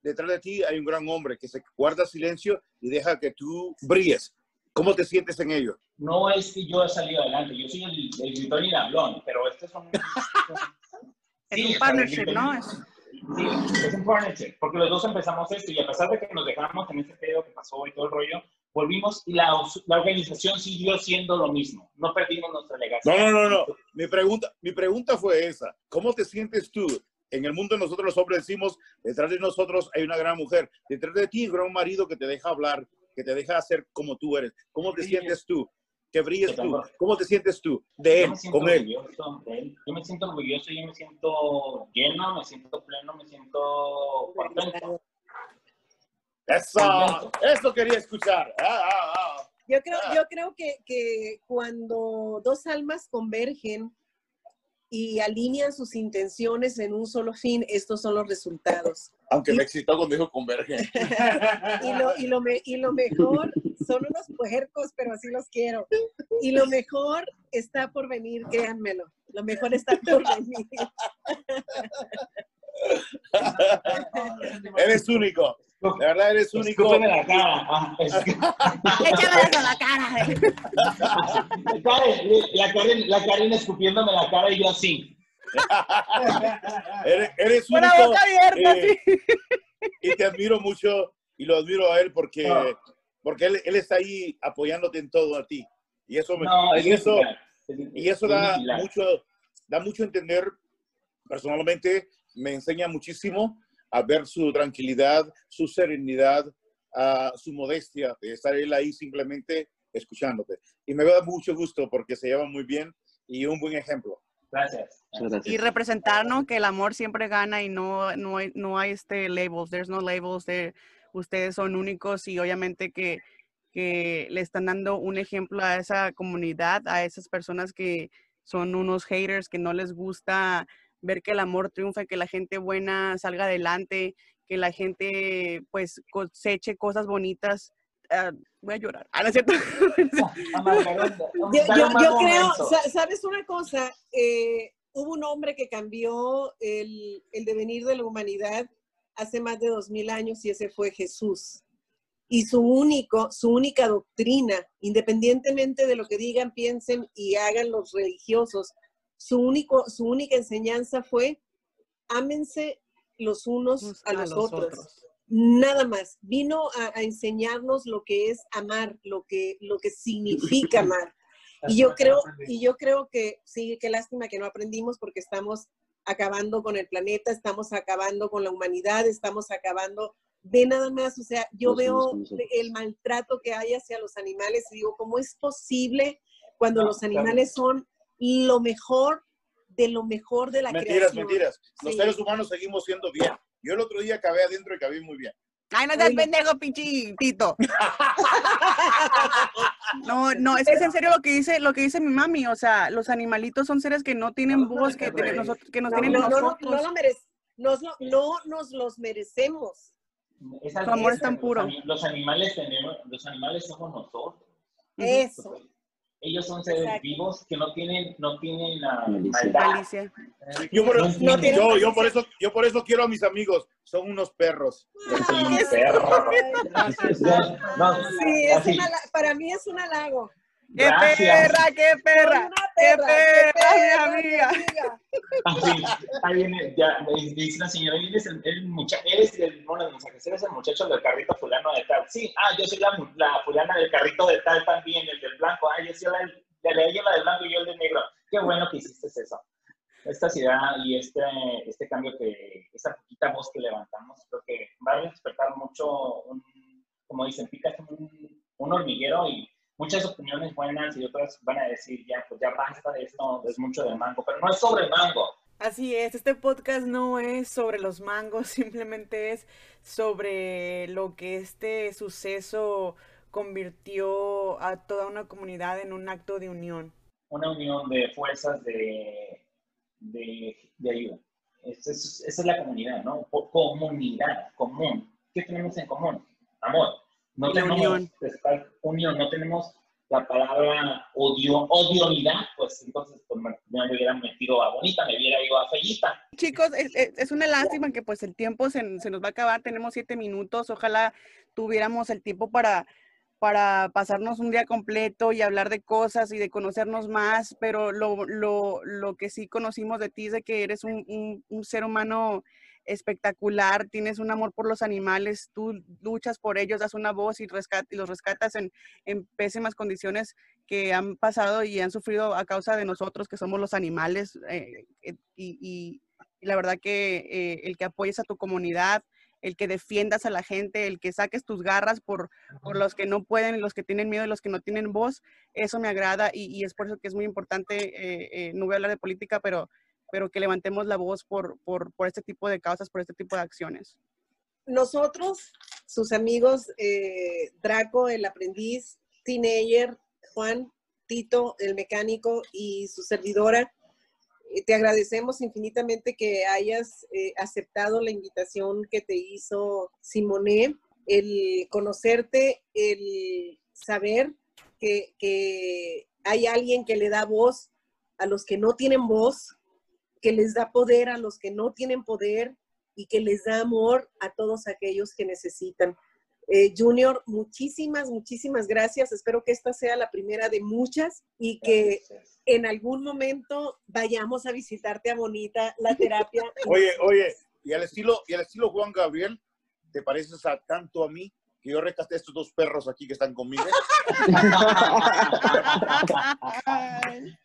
Detrás de ti hay un gran hombre que se guarda silencio y deja que tú brilles. ¿Cómo te sientes en ello? No es que yo he salido adelante, yo soy el, el gritón y el hablón, pero este es un... *laughs* Es un partnership, ¿no? Es- Sí, es un partnership, porque los dos empezamos esto y a pesar de que nos dejamos en ese pedo que pasó y todo el rollo, volvimos y la, la organización siguió siendo lo mismo. No perdimos nuestra legación. No, no, no, no. Mi pregunta, mi pregunta fue esa. ¿Cómo te sientes tú? En el mundo nosotros los hombres decimos, detrás de nosotros hay una gran mujer. Detrás de ti hay un gran marido que te deja hablar, que te deja hacer como tú eres. ¿Cómo te sientes tú? Que brilles Yo tú. ¿Cómo te sientes tú? De él, me siento con él. orgulloso de él. Yo me siento orgulloso, yo me siento lleno, me siento pleno, me siento contento. Eso, eso quería escuchar. Ah, ah, ah. Yo creo, yo creo que, que cuando dos almas convergen, y alinean sus intenciones en un solo fin, estos son los resultados. Aunque me excitó cuando dijo converge. *laughs* Y lo, y lo, me- y lo mejor, son unos puercos, pero así los quiero. Y lo mejor está por venir, créanmelo. Lo mejor está por venir. *laughs* eres único. De verdad eres único. Escúpeme la cara. Es- Échame eso a la cara. Karen, la Karen, la Karen escupiéndome la cara y yo así. *laughs* Eres, eres la único. boca abierta, eh, sí. y te admiro mucho y lo admiro a él porque, Ah. porque él, él está ahí apoyándote en todo a ti. Y eso, me- No, es y eso. Es- y eso es da mucho, da mucho a entender. Personalmente me enseña muchísimo a ver su tranquilidad, su serenidad, a su modestia de estar él ahí simplemente escuchándote. Y me da mucho gusto porque se lleva muy bien y un buen ejemplo. Gracias. Y representar, ¿no? Que el amor siempre gana y no, no, hay, no hay este labels, there's no labels, there- ustedes son únicos y obviamente que, que le están dando un ejemplo a esa comunidad, a esas personas que son unos haters, que no les gusta ver que el amor triunfa, que la gente buena salga adelante, que la gente pues coseche cosas bonitas. Ah, voy a llorar. Ah, ¿no es cierto? *laughs* *laughs* Yo, yo- yo creo, sa- ¿sabes una cosa? Eh, hubo un hombre que cambió el, el devenir de la humanidad hace más de dos mil años y ese fue Jesús. Y su, único, su única doctrina, independientemente de lo que digan, piensen y hagan los religiosos, su, único, su única enseñanza fue, ámense los unos a los, otros. Nada más. Vino a, a enseñarnos lo que es amar, lo que, lo que significa *laughs* amar. Y yo creo, y yo creo que sí, qué lástima que no aprendimos porque estamos acabando con el planeta, estamos acabando con la humanidad, estamos acabando de nada más, o sea, yo veo el maltrato que hay hacia los animales y digo, ¿cómo es posible cuando No, los claro. animales son lo mejor de lo mejor de la Mentiras, creación? mentiras. Los Sí. seres humanos seguimos siendo bien. Yo el otro día acabé adentro y cabí muy bien. Ay, no seas pendejo, pinchitito. *laughs* No, no, es que es en serio lo que dice, lo que dice mi mami. O sea, los animalitos son seres que no tienen voz, que, tienen nosotros, que nos No, tienen no, no, no, nosotros. no lo merece- nos lo- no nos los merecemos. Es Su amor es tan los puro. Los animales tenemos, los animales somos nosotros. Eso. Ellos son seres Exacto. vivos que no tienen, no tienen la Malicia. Yo por, No yo, yo por eso, yo por eso quiero a mis amigos. Son unos perros. Yo soy un perro. No, Sí, es así, un hala- para mí es un halago. ¡Qué Gracias. perra, qué perra! ¡Qué perra, perra, mi amiga! así, ahí viene, ya, dice la señora, eres el, el muchacho, eres el, mensajes, eres el muchacho del carrito fulano de tal. Sí, ah, yo soy la, la fulana del carrito de tal también, el del blanco. Ah, yo soy la, la, la, ella la del blanco y yo el del negro. Qué bueno que hiciste eso. Esta ciudad y este, este cambio que, esa poquita voz que levantamos, creo que va a despertar mucho, un, como dicen, picas un, un hormiguero y muchas opiniones buenas y otras van a decir, ya, pues ya basta de esto, es mucho de mango, pero no es sobre mango. Así es, este podcast no es sobre los mangos, *laughs* simplemente es sobre lo que este suceso convirtió a toda una comunidad en un acto de unión. Una unión de fuerzas de, de, de ayuda. Esa es, esa es la comunidad, ¿no? Comunidad, común. ¿Qué tenemos en común? Amor. No La tenemos unión. esta unión, no tenemos la palabra odio, odionidad, pues entonces pues, me, me hubiera metido a bonita, me hubiera ido a fellita. Chicos, es, es- es una lástima que pues el tiempo se, se nos va a acabar, tenemos siete minutos, ojalá tuviéramos el tiempo para, para pasarnos un día completo y hablar de cosas y de conocernos más, pero lo, lo, lo que sí conocimos de ti es de que eres un, un- un ser humano espectacular, tienes un amor por los animales, tú luchas por ellos, das una voz y, rescat- y los rescatas en, en pésimas condiciones que han pasado y han sufrido a causa de nosotros, que somos los animales. eh, eh, y, y- la verdad que eh, el que apoyes a tu comunidad, el que defiendas a la gente, el que saques tus garras por, por los que no pueden, los que tienen miedo y los que no tienen voz, eso me agrada y, y es por eso que es muy importante, no voy a hablar de política, pero, pero que levantemos la voz por, por, este tipo de causas, por este tipo de acciones. Nosotros, sus amigos, eh, Draco, el aprendiz, Teenager, Juan, Tito, el mecánico y su servidora, eh, te agradecemos infinitamente que hayas eh, aceptado la invitación que te hizo Simone, el conocerte, el saber que, que hay alguien que le da voz a los que no tienen voz, que les da poder a los que no tienen poder y que les da amor a todos aquellos que necesitan. Eh, Junior, muchísimas, muchísimas gracias. Espero que esta sea la primera de muchas y que en algún momento vayamos a visitarte a Bonita, la terapia. *laughs* Oye, oye, y al estilo, y al estilo Juan Gabriel, ¿te pareces a tanto a mí que yo rescaté a estos dos perros aquí que están conmigo? *laughs*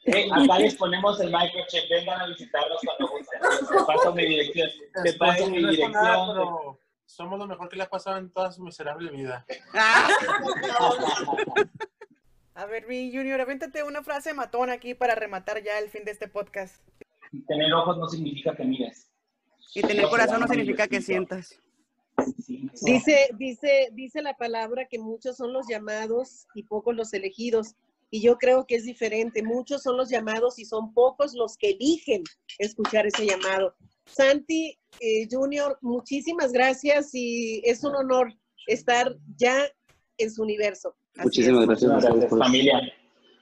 Eh, acá les ponemos el microchip. Vengan a visitarnos cuando gusten. Te paso mi dirección. Te paso mi dirección. Somos lo mejor que le ha pasado en toda su miserable vida. *laughs* A ver, mi Junior, avéntate una frase matona aquí para rematar ya el fin de este podcast. Tener ojos no significa que mires. Y tener corazón no significa que sientas. Dice, dice, dice la palabra que muchos son los llamados y pocos los elegidos. Y yo creo que es diferente. Muchos son los llamados y son pocos los que eligen escuchar ese llamado. Santi eh, Junior, muchísimas gracias y es un honor estar ya en su universo. Así Muchísimas es. gracias. Gracias, por- familia.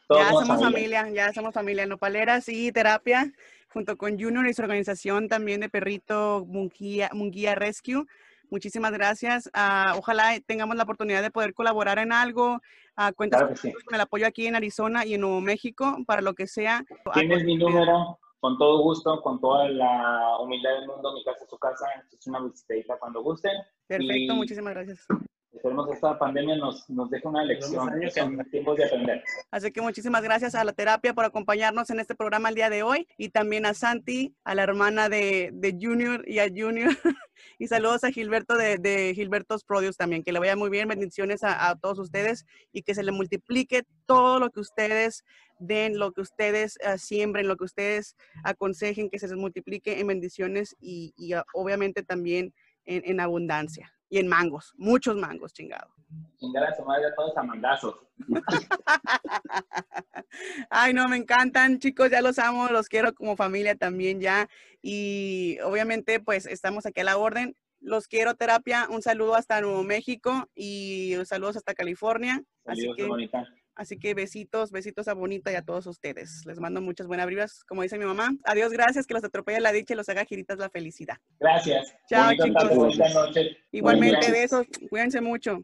Todos Ya somos somos familia, ya somos familia. Nopaleras y terapia, junto con Junior y su organización también de Perrito Munguía, Munguía Rescue. Muchísimas gracias. Ah, ojalá tengamos la oportunidad de poder colaborar en algo. Ah, cuentas Claro que sí. con el apoyo aquí en Arizona y en Nuevo México para lo que sea. Tienes mi número, con todo gusto, con toda la humildad del mundo, mi casa es su casa, es una visitadita cuando gusten. Perfecto, Y muchísimas gracias. Esperemos que esta pandemia nos, nos deje una lección años, en tiempos de aprender. Así que muchísimas gracias a la terapia por acompañarnos en este programa el día de hoy y también a Santi, a la hermana de, de Junior y a Junior. *laughs* y saludos a Gilberto de, de Gilberto's Produce también. Que le vaya muy bien. Bendiciones a, a todos ustedes y que se le multiplique todo lo que ustedes den, lo que ustedes eh, siembren, lo que ustedes aconsejen, que se les multiplique en bendiciones y, y, ah, obviamente también en, en abundancia. Y en mangos, muchos mangos, chingado. Chingar a su madre a todos a mandazos. *laughs* Ay, no, me encantan, chicos, ya los amo, los quiero como familia también ya. Y obviamente, pues estamos aquí a la orden. Los quiero, terapia. Un saludo hasta Nuevo México y saludos hasta California. Así Saludos, que, bonita. Así que besitos, besitos a Bonita y a todos ustedes. Les mando muchas buenas vibras, como dice mi mamá. Adiós, gracias, que los atropelle la dicha y los haga giritas la felicidad. Gracias. Chao, chicos. Igualmente, besos, cuídense mucho.